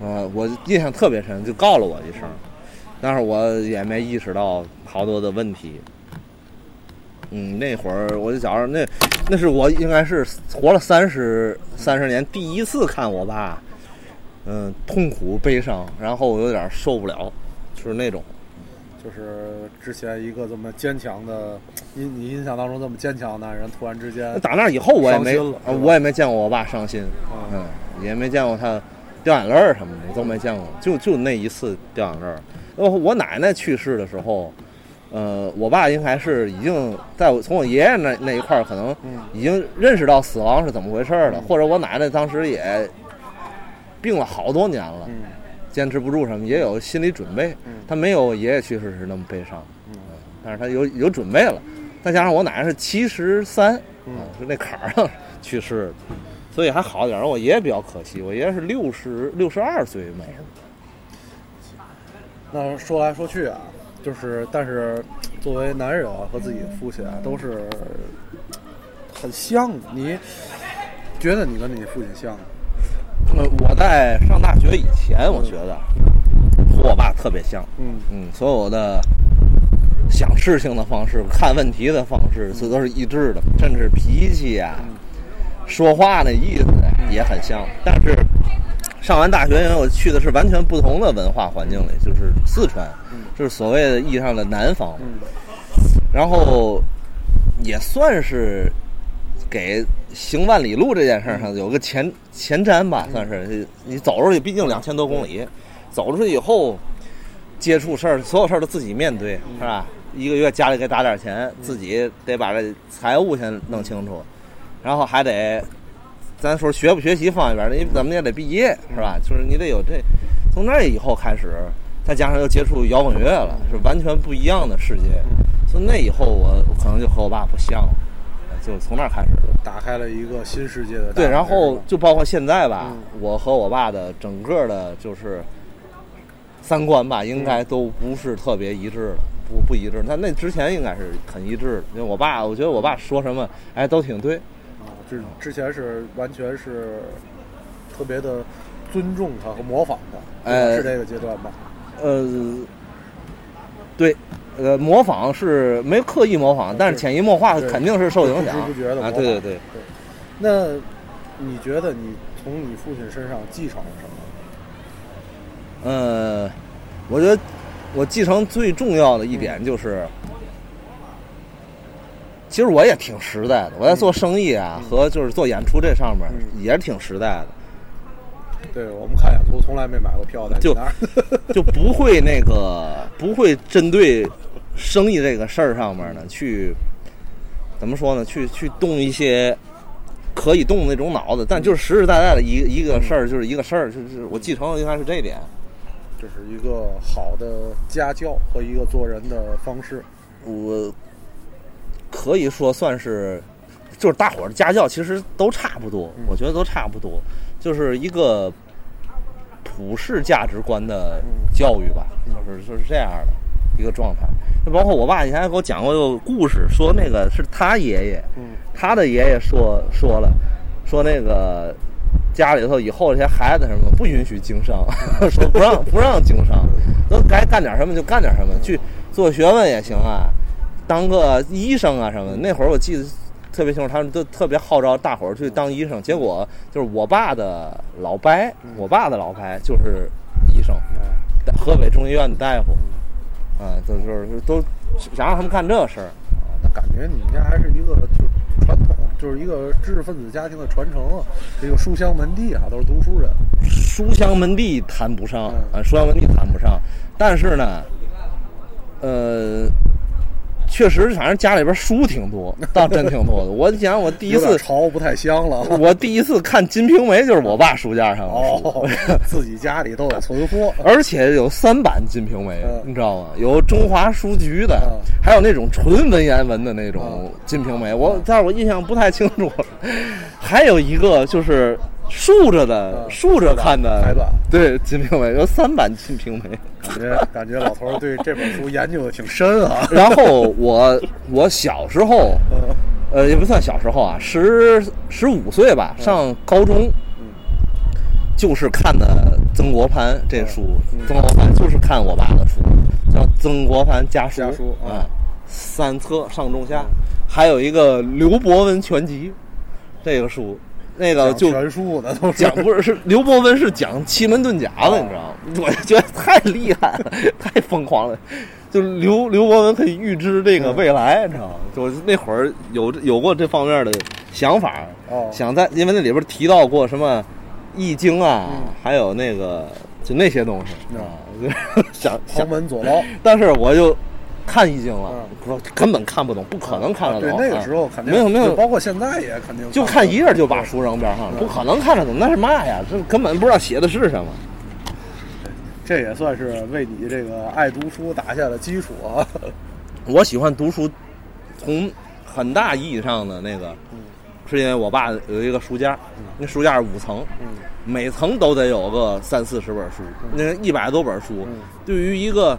嗯，我印象特别深，就告了我一声，但是我也没意识到好多的问题。嗯，那会儿我就觉着那那是我应该是活了三十三十年第一次看我爸，嗯，痛苦悲伤，然后我有点受不了，就是那种。就是之前一个这么坚强的，印你印象当中这么坚强的男人，突然之间，打那以后我也没我也没见过我爸伤心，嗯嗯，也没见过他掉眼泪儿什么的，都没见过，就就那一次掉眼泪儿。然后我奶奶去世的时候，呃，我爸应该是已经在我从我爷爷那那一块儿，可能嗯已经认识到死亡是怎么回事儿了，或者我奶奶当时也病了好多年了，嗯坚持不住什么，也有心理准备。嗯他没有爷爷去世时那么悲伤，嗯但是他有有准备了。再加上我奶奶是七十三，嗯啊，是那坎儿上 去世的，所以还好点儿。我爷爷比较可惜，我爷爷是六十六十二岁没了。那说来说去啊，就是但是作为男人啊和自己的父亲啊都是很像的。你觉得你跟你父亲像吗？呃，我在上大学以前，我觉得和我爸特别像，嗯嗯，所有的想事情的方式、看问题的方式，这都是一致的，甚至脾气呀、说话的意思也很像。但是上完大学以后，我去的是完全不同的文化环境里，就是四川，就是所谓的意义上的南方，嗯然后也算是给行万里路这件事儿上有个前前瞻吧，算是。你走出去，毕竟两千多公里，走出去以后接触事儿，所有事儿都自己面对，是吧？一个月家里给打点钱，自己得把这财务先弄清楚，然后还得，咱说学不学习放一边儿，你怎么也得毕业，是吧？就是你得有这，从那以后开始，再加上又接触摇滚乐了，是完全不一样的世界。从那以后，我可能就和我爸不像了，就从那儿开始。打开了一个新世界的对，然后就包括现在吧，嗯我和我爸的整个的就是三观吧，应该都不是特别一致的，不不一致。但那之前应该是很一致的，因为我爸，我觉得我爸说什么，哎，都挺对。啊，之之前是完全是特别的尊重他和模仿他，对吧呃是这个阶段吧？呃，对，呃，模仿是没刻意模仿，但是潜移默化肯定是受影响。不知不觉的啊。对对对，那你觉得你从你父亲身上继承了什么？呃，我觉得我继承最重要的一点就是，其实我也挺实在的。我在做生意啊、和就是做演出这上面嗯。也是挺实在的，对我们看演出从来没买过票在你就，就不会那个不会针对生意这个事儿上面呢去怎么说呢？去去动一些。可以动的那种脑子，但就是实实在在的一个一个事儿，就是一个事儿，就是我继承的应该是这一点。这是一个好的家教和一个做人的方式。我可以说算是，就是大伙儿的家教其实都差不多，我觉得都差不多，就是一个普世价值观的教育吧，就是就是这样的一个状态。就包括我爸以前还给我讲过一个故事，说那个是他爷爷，嗯。他的爷爷说说了，说那个家里头以后这些孩子什么不允许经商，说不让不让经商，都该干点什么就干点什么，去做学问也行啊，当个医生啊什么的。那会儿我记得特别清楚，他们都特别号召大伙儿去当医生。结果就是我爸的老伯，我爸的老伯就是医生，哎河北中医院的大夫，啊，都就是都想让他们干这事儿。啊，那感觉你们家还是一个就是传统，就是一个知识分子家庭的传承啊，这个书香门第啊，都是读书人。书香门第谈不上嗯啊，书香门第谈不上，但是呢，呃，确实，反正家里边书挺多，倒真挺多的。我想，我第一次，潮不太香了。我第一次看《金瓶梅》就是我爸书架上的书，哦，自己家里都有存货。而且有三版《金瓶梅》嗯你知道吗？有中华书局的嗯，还有那种纯文言文的那种嗯《金瓶梅》，我但是我印象不太清楚。还有一个就是竖着的，嗯竖着看的。对《金瓶梅》有三版《金瓶梅》。感觉感觉老头儿对这本书研究的挺深啊。然后我我小时候，呃，也不算小时候啊，十十五岁吧，上高中，就是看的曾国藩这书，曾国藩就是看我爸的书，叫《曾国藩家书》家书啊啊，三册上中下，还有一个刘伯温全集，这个书，那个就讲不是是刘伯温是讲奇门遁甲的，你知道吗？我就觉得太厉害了，太疯狂了。就刘刘伯温可以预知这个未来，你知道吗？就那会儿有有过这方面的想法，哦想在因为那里边提到过什么易经啊，还有那个就那些东西嗯啊，就想豪想，门左牢。但是我就看易经了根本看不懂，不可能看得对懂。，那个时候肯定没有没有。包括现在也肯定就看一页就把书扔边上了，不可能看得懂，那是嘛呀？这根本不知道写的是什么。这也算是为你这个爱读书打下了基础啊。我喜欢读书，从很大意义上的那个，是因为我爸有一个书架，那书架是五层，每层都得有个三四十本书，那一百多本书，对于一个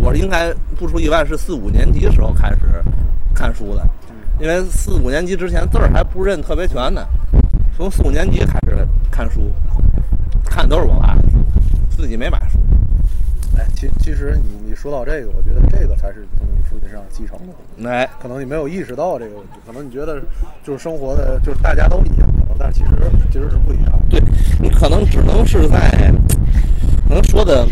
我应该不出意外是四五年级的时候开始看书的，因为四五年级之前字儿还不认特别全呢，从四五年级开始看书，看都是我爸的书，自己没买书。哎，其其实你你说到这个，我觉得这个才是从你父亲上继承的。哎，可能你没有意识到这个问题，可能你觉得就是生活的，就是大家都一样，可能但其实其实是不一样。对你可能只能是在，可能说的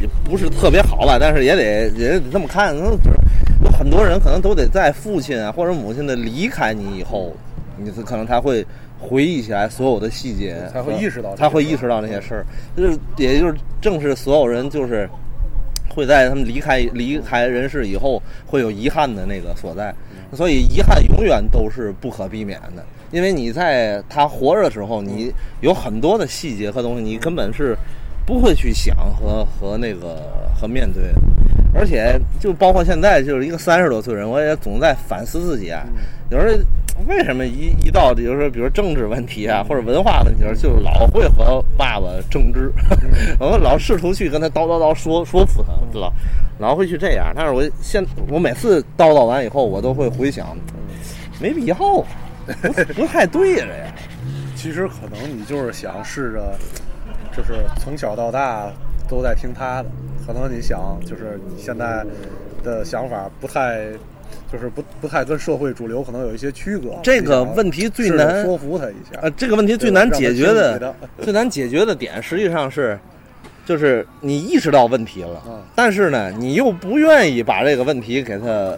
也不是特别好吧，但是也得也得这么看，可能只有很多人可能都得在父亲啊或者母亲的离开你以后，你可能才会回忆起来所有的细节，才会意识到才会意识到那些事儿，就是也就是正是所有人就是。会在他们离开离开人世以后会有遗憾的那个所在，所以遗憾永远都是不可避免的。因为你在他活着的时候，你有很多的细节和东西，你根本是不会去想和和那个和面对。而且就包括现在，就是一个三十多岁人，我也总在反思自己啊。有时候为什么一一到，比如说，比如政治问题啊，或者文化问题，就老会和爸爸争执，我老试图去跟他叨叨叨说说服他，老老会去这样。但是我现我每次叨叨完以后，我都会回想，没必要，不不太对呀，其实可能你就是想试着，就是从小到大都在听他的。可能你想，就是你现在的想法不太，就是不不太跟社会主流可能有一些区隔。这个问题最难说服他一下。呃，这个问题最难解决的，最难解决的点实际上是，就是你意识到问题了，但是呢，你又不愿意把这个问题给他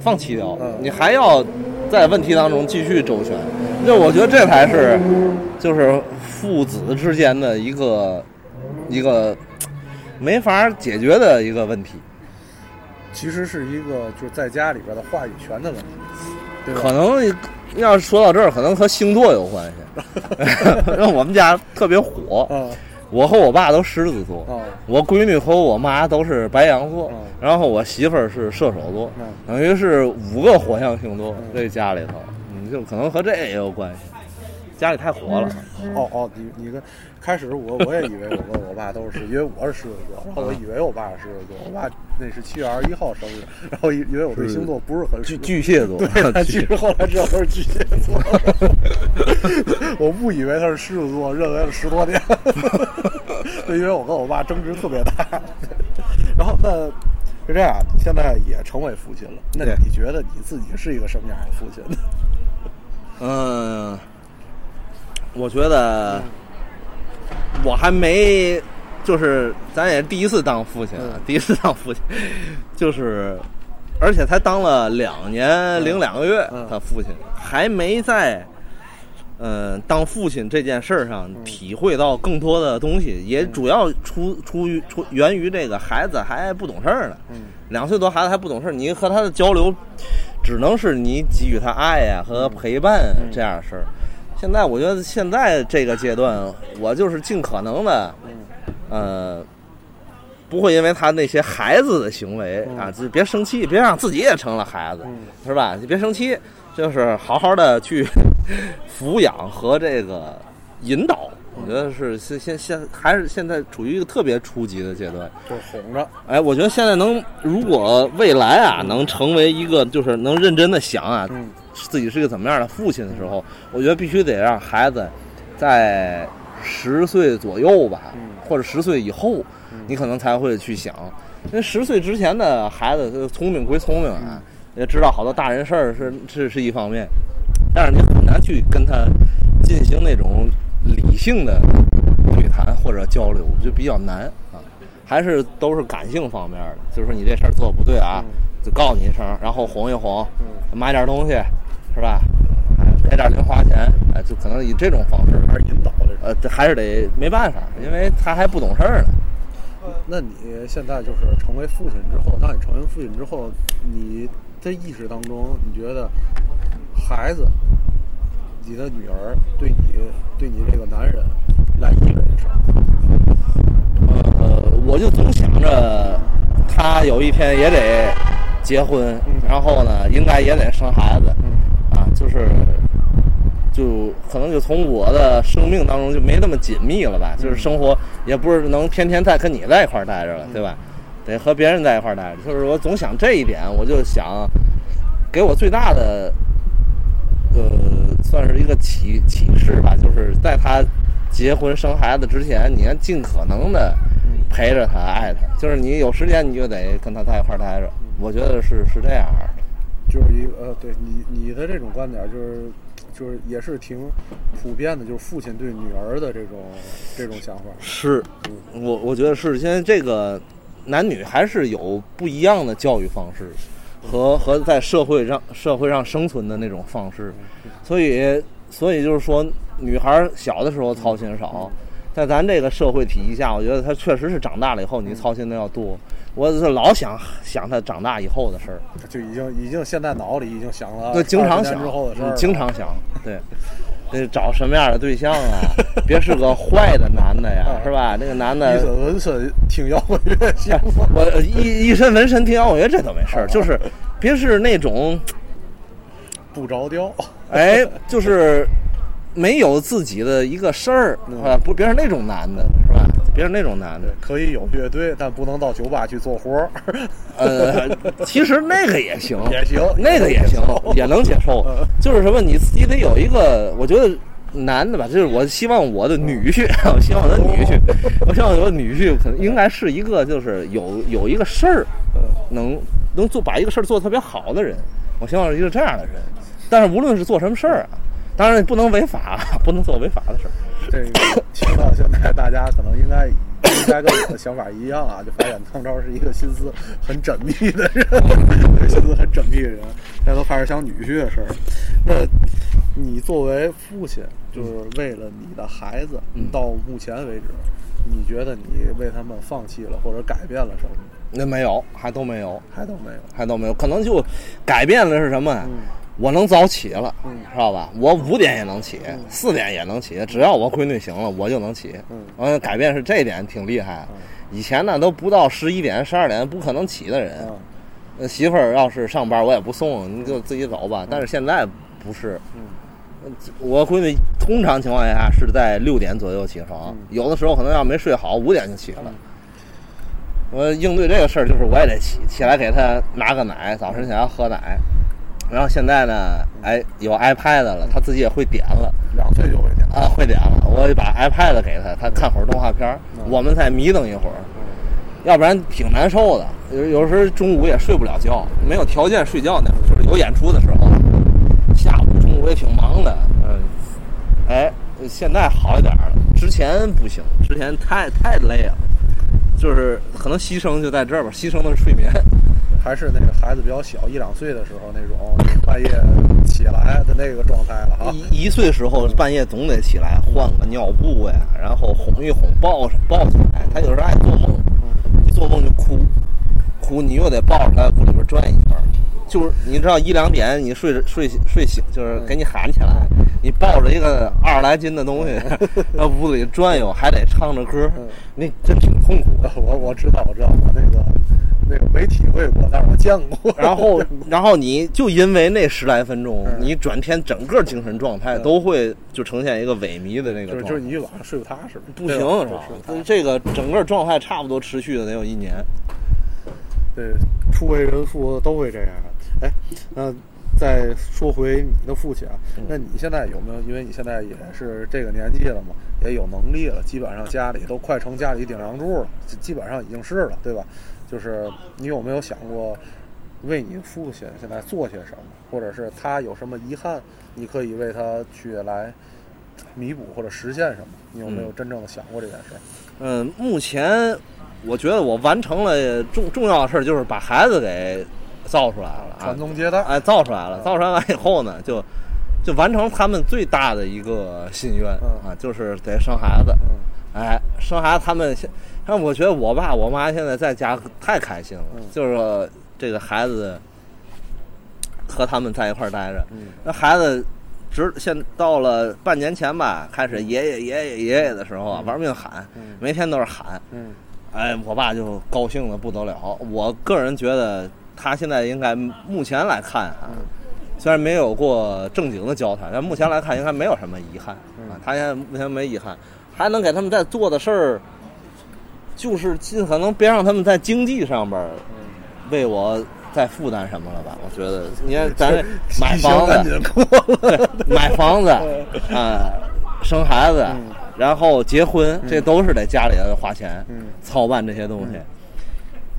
放弃掉，你还要在问题当中继续周旋。就我觉得这才是，就是父子之间的一个一个没法解决的一个问题。其实是一个就是在家里边的话语权的问题，对可能要说到这儿，可能和星座有关系。我们家特别火，我和我爸都狮子座，我闺女和我妈都是白羊座，然后我媳妇儿是射手座，等于是五个火象星座这家里头。就可能和这也有关系，家里太火了。哦哦，你你跟开始我我也以为我跟我爸都是，因为我是狮子座，然后我以为我爸是狮子座，我爸那是七月二十一号生日，然后以为我对星座不是很巨巨蟹座，对，其实后来知道他是巨蟹座，我误以为他是狮子座，认为了十多年，就因为我跟我爸争执特别大，然后那。是这样，现在也成为父亲了。那你觉得你自己是一个什么样的父亲呢？嗯，我觉得我还没，就是咱也第一次当父亲，第一次当父亲，就是，而且才当了两年零两个月，他父亲还没在。嗯，当父亲这件事儿上，体会到更多的东西，也主要出出于出源于这个孩子还不懂事儿呢。两岁多孩子还不懂事儿，你和他的交流，只能是你给予他爱呀和陪伴这样的事儿。现在我觉得现在这个阶段，我就是尽可能的，呃，不会因为他那些孩子的行为啊，就别生气，别让自己也成了孩子，是吧？你别生气。就是好好的去 抚养和这个引导，我觉得是现现现还是现在处于一个特别初级的阶段，就是哄着。哎，我觉得现在能，如果未来啊能成为一个就是能认真的想啊，自己是一个怎么样的父亲的时候，我觉得必须得让孩子在十岁左右吧，或者十岁以后，你可能才会去想，因为十岁之前的孩子聪明归聪明啊。也知道好多大人事儿是这是一方面，但是你很难去跟他进行那种理性的对谈或者交流，就比较难啊。还是都是感性方面的，就是说你这事儿做不对啊，就告诉你一声，然后哄一哄，买点东西，是吧？给点零花钱，哎，就可能以这种方式还是引导的。呃，这还是得没办法，因为他还不懂事儿呢。那你现在就是成为父亲之后，当你成为父亲之后，你。的意识当中，你觉得孩子、你的女儿对你、对你这个男人来意味着什么？呃，我就总想着他有一天也得结婚，然后呢，应该也得生孩子，啊，就是就可能就从我的生命当中就没那么紧密了吧，就是生活也不是能天天在跟你在一块儿待着了，对吧？得和别人在一块儿待着，就是我总想这一点，我就想给我最大的，呃，算是一个启启示吧，就是在他结婚生孩子之前，你要尽可能的陪着他，爱他，就是你有时间你就得跟他在一块儿待着。我觉得是是这样的，就是一个呃，对你你的这种观点，就是就是也是挺普遍的，就是父亲对女儿的这种这种想法。是，我我觉得是现在这个。男女还是有不一样的教育方式，和和在社会上社会上生存的那种方式，所以所以就是说，女孩小的时候操心少，在咱这个社会体系下，我觉得她确实是长大了以后，你操心的要多。我是老想想他长大以后的事儿，就已经已经现在脑里已经想了，对，经常想之后的事儿，经常想，对。得找什么样的对象啊？别是个坏的男的呀，是吧？那个男的一身纹身听摇滚乐行吗？我一一身纹身听摇滚乐这都没事儿，就是别是那种不着调，哎，就是没有自己的一个事儿，是吧？不，别是那种男的，是吧？别是那种男的，可以有乐队，但不能到酒吧去做活儿。呃，其实那个也行，也行那个也行，也能接受。就是什么，你自己得有一个，我觉得男的吧，就是我希望我的女婿，我希望我的女婿，我希望我的女婿可能应该是一个，就是有有一个事儿，能能做把一个事儿做得特别好的人。我希望是一个这样的人。但是无论是做什么事儿啊，当然不能违法，不能做违法的事儿。这个听到现在，大家可能应该应该跟我的想法一样啊，就发现汤超是一个心思很缜密的人，心思很缜密的人，现在都开始想女婿的事儿。那你作为父亲，就是为了你的孩子，嗯到目前为止，你觉得你为他们放弃了或者改变了什么？那没有，还都没有，还都没有。还都没有，可能就改变的是什么呀？我能早起了，知道吧？我五点也能起，四点也能起，只要我闺女醒了，我就能起。嗯，改变是这一点挺厉害。以前呢，都不到十一点、十二点不可能起的人。那媳妇儿要是上班，我也不送，你就自己走吧。但是现在不是。我闺女通常情况下是在六点左右起床，有的时候可能要没睡好，五点就起了。我应对这个事儿，就是我也得起起来给她拿个奶，早晨起来喝奶。然后现在呢，哎，有 iPad 了，他自己也会点了。两岁就会点。啊，会点了。我就把 iPad 给他，他看会儿动画片儿，我们再迷瞪一会儿，要不然挺难受的。有有时候中午也睡不了觉，没有条件睡觉那就是有演出的时候，下午中午也挺忙的，嗯，哎，现在好一点了，之前不行，之前太太累了。就是可能牺牲就在这儿吧，牺牲的是睡眠，还是那个孩子比较小，一两岁的时候那种半夜起来的那个状态了哈。一一岁时候半夜总得起来换个尿布呀，然后哄一哄，抱上抱起来。他有时候爱做梦，一做梦就哭，哭你又得抱着他屋里边转一圈。就是你知道一两点你睡着睡睡醒，就是给你喊起来，你抱着一个二十来斤的东西，在屋子里转悠，还得唱着歌，那真挺痛苦的。我我知道，我知道，我那个那个没体会过，但是我见过。然后，然后你就因为那十来分钟，你转天整个精神状态都会就呈现一个萎靡的那个状态。就是你一晚上睡不踏实，不行是吧？这个整个状态差不多持续的得有一年。对，初为人父都会这样。哎，那再说回你的父亲啊，那你现在有没有？因为你现在也是这个年纪了嘛，也有能力了，基本上家里都快成家里顶梁柱了，基本上已经是了，对吧？就是你有没有想过为你父亲现在做些什么，或者是他有什么遗憾，你可以为他去来弥补或者实现什么？你有没有真正的想过这件事？嗯，目前我觉得我完成了重重要的事儿，就是把孩子给。造出来了，传宗接代，哎，造出来了，造出来完以后呢，就就完成他们最大的一个心愿啊，就是得生孩子，哎，生孩子，他们现，但我觉得我爸我妈现在在家太开心了，就是说这个孩子和他们在一块儿待着，那孩子直现到了半年前吧，开始爷爷爷爷爷爷的时候啊，玩命喊，每天都是喊，哎，我爸就高兴的不得了，我个人觉得。他现在应该目前来看啊，虽然没有过正经的交谈，但目前来看应该没有什么遗憾啊。他现在目前没遗憾，还能给他们在做的事儿，就是尽可能别让他们在经济上边为我再负担什么了吧。我觉得，你看咱 买房子，买房子 啊，生孩子，然后结婚，这都是得家里花钱操办这些东西。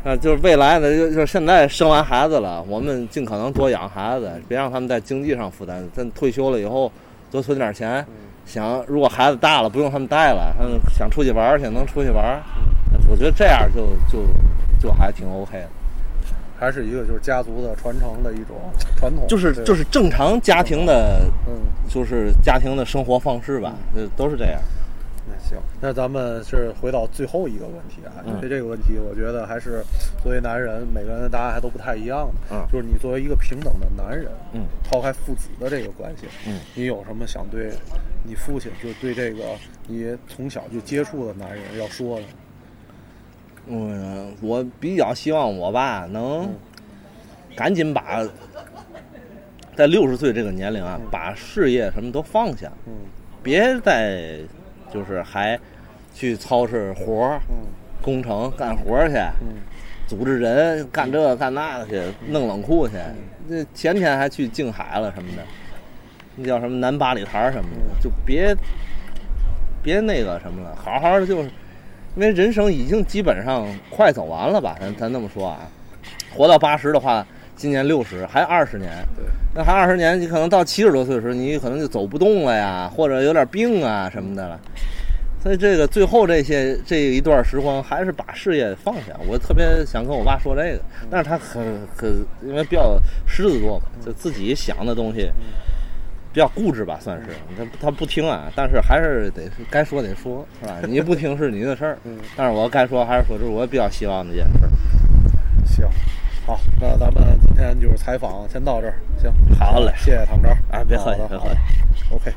啊，就是未来呢，就就现在生完孩子了，我们尽可能多养孩子，别让他们在经济上负担。咱退休了以后多存点钱，想如果孩子大了不用他们带了，他们想出去玩去能出去玩。我觉得这样就就就还挺 OK 的，还是一个就是家族的传承的一种传统，就是就是正常家庭的，嗯，就是家庭的生活方式吧，都是这样。那行，那咱们是回到最后一个问题啊，嗯因为这个问题，我觉得还是作为男人，每个人的答案还都不太一样的。嗯。就是你作为一个平等的男人，嗯，抛开父子的这个关系，嗯，你有什么想对你父亲，就对这个你从小就接触的男人要说的？嗯，我比较希望我爸能赶紧把在六十岁这个年龄啊，把事业什么都放下，嗯。别再就是还去操持活儿、嗯。工程干活儿去，嗯。组织人干这个干那个去，弄冷库去。那前天还去静海了什么的，那叫什么南八里台什么的，就别别那个什么了，好好的就是，因为人生已经基本上快走完了吧，咱咱这么说啊，活到八十的话，今年六十还二十年，对，那还二十年，你可能到七十多岁的时候，你可能就走不动了呀，或者有点病啊什么的了。所以这个最后这些这一段时光，还是把事业放下。我特别想跟我爸说这个，但是他很很因为比较狮子座嘛，就自己想的东西比较固执吧，算是他他不听啊，但是还是得该说得说，是吧？你不听是你的事儿，但是我该说还是说，这是我比较希望的一件事儿。行，好，那咱们今天就是采访先到这儿，行，好嘞谢谢唐钊。哎，别客气，好的别客气。，OK。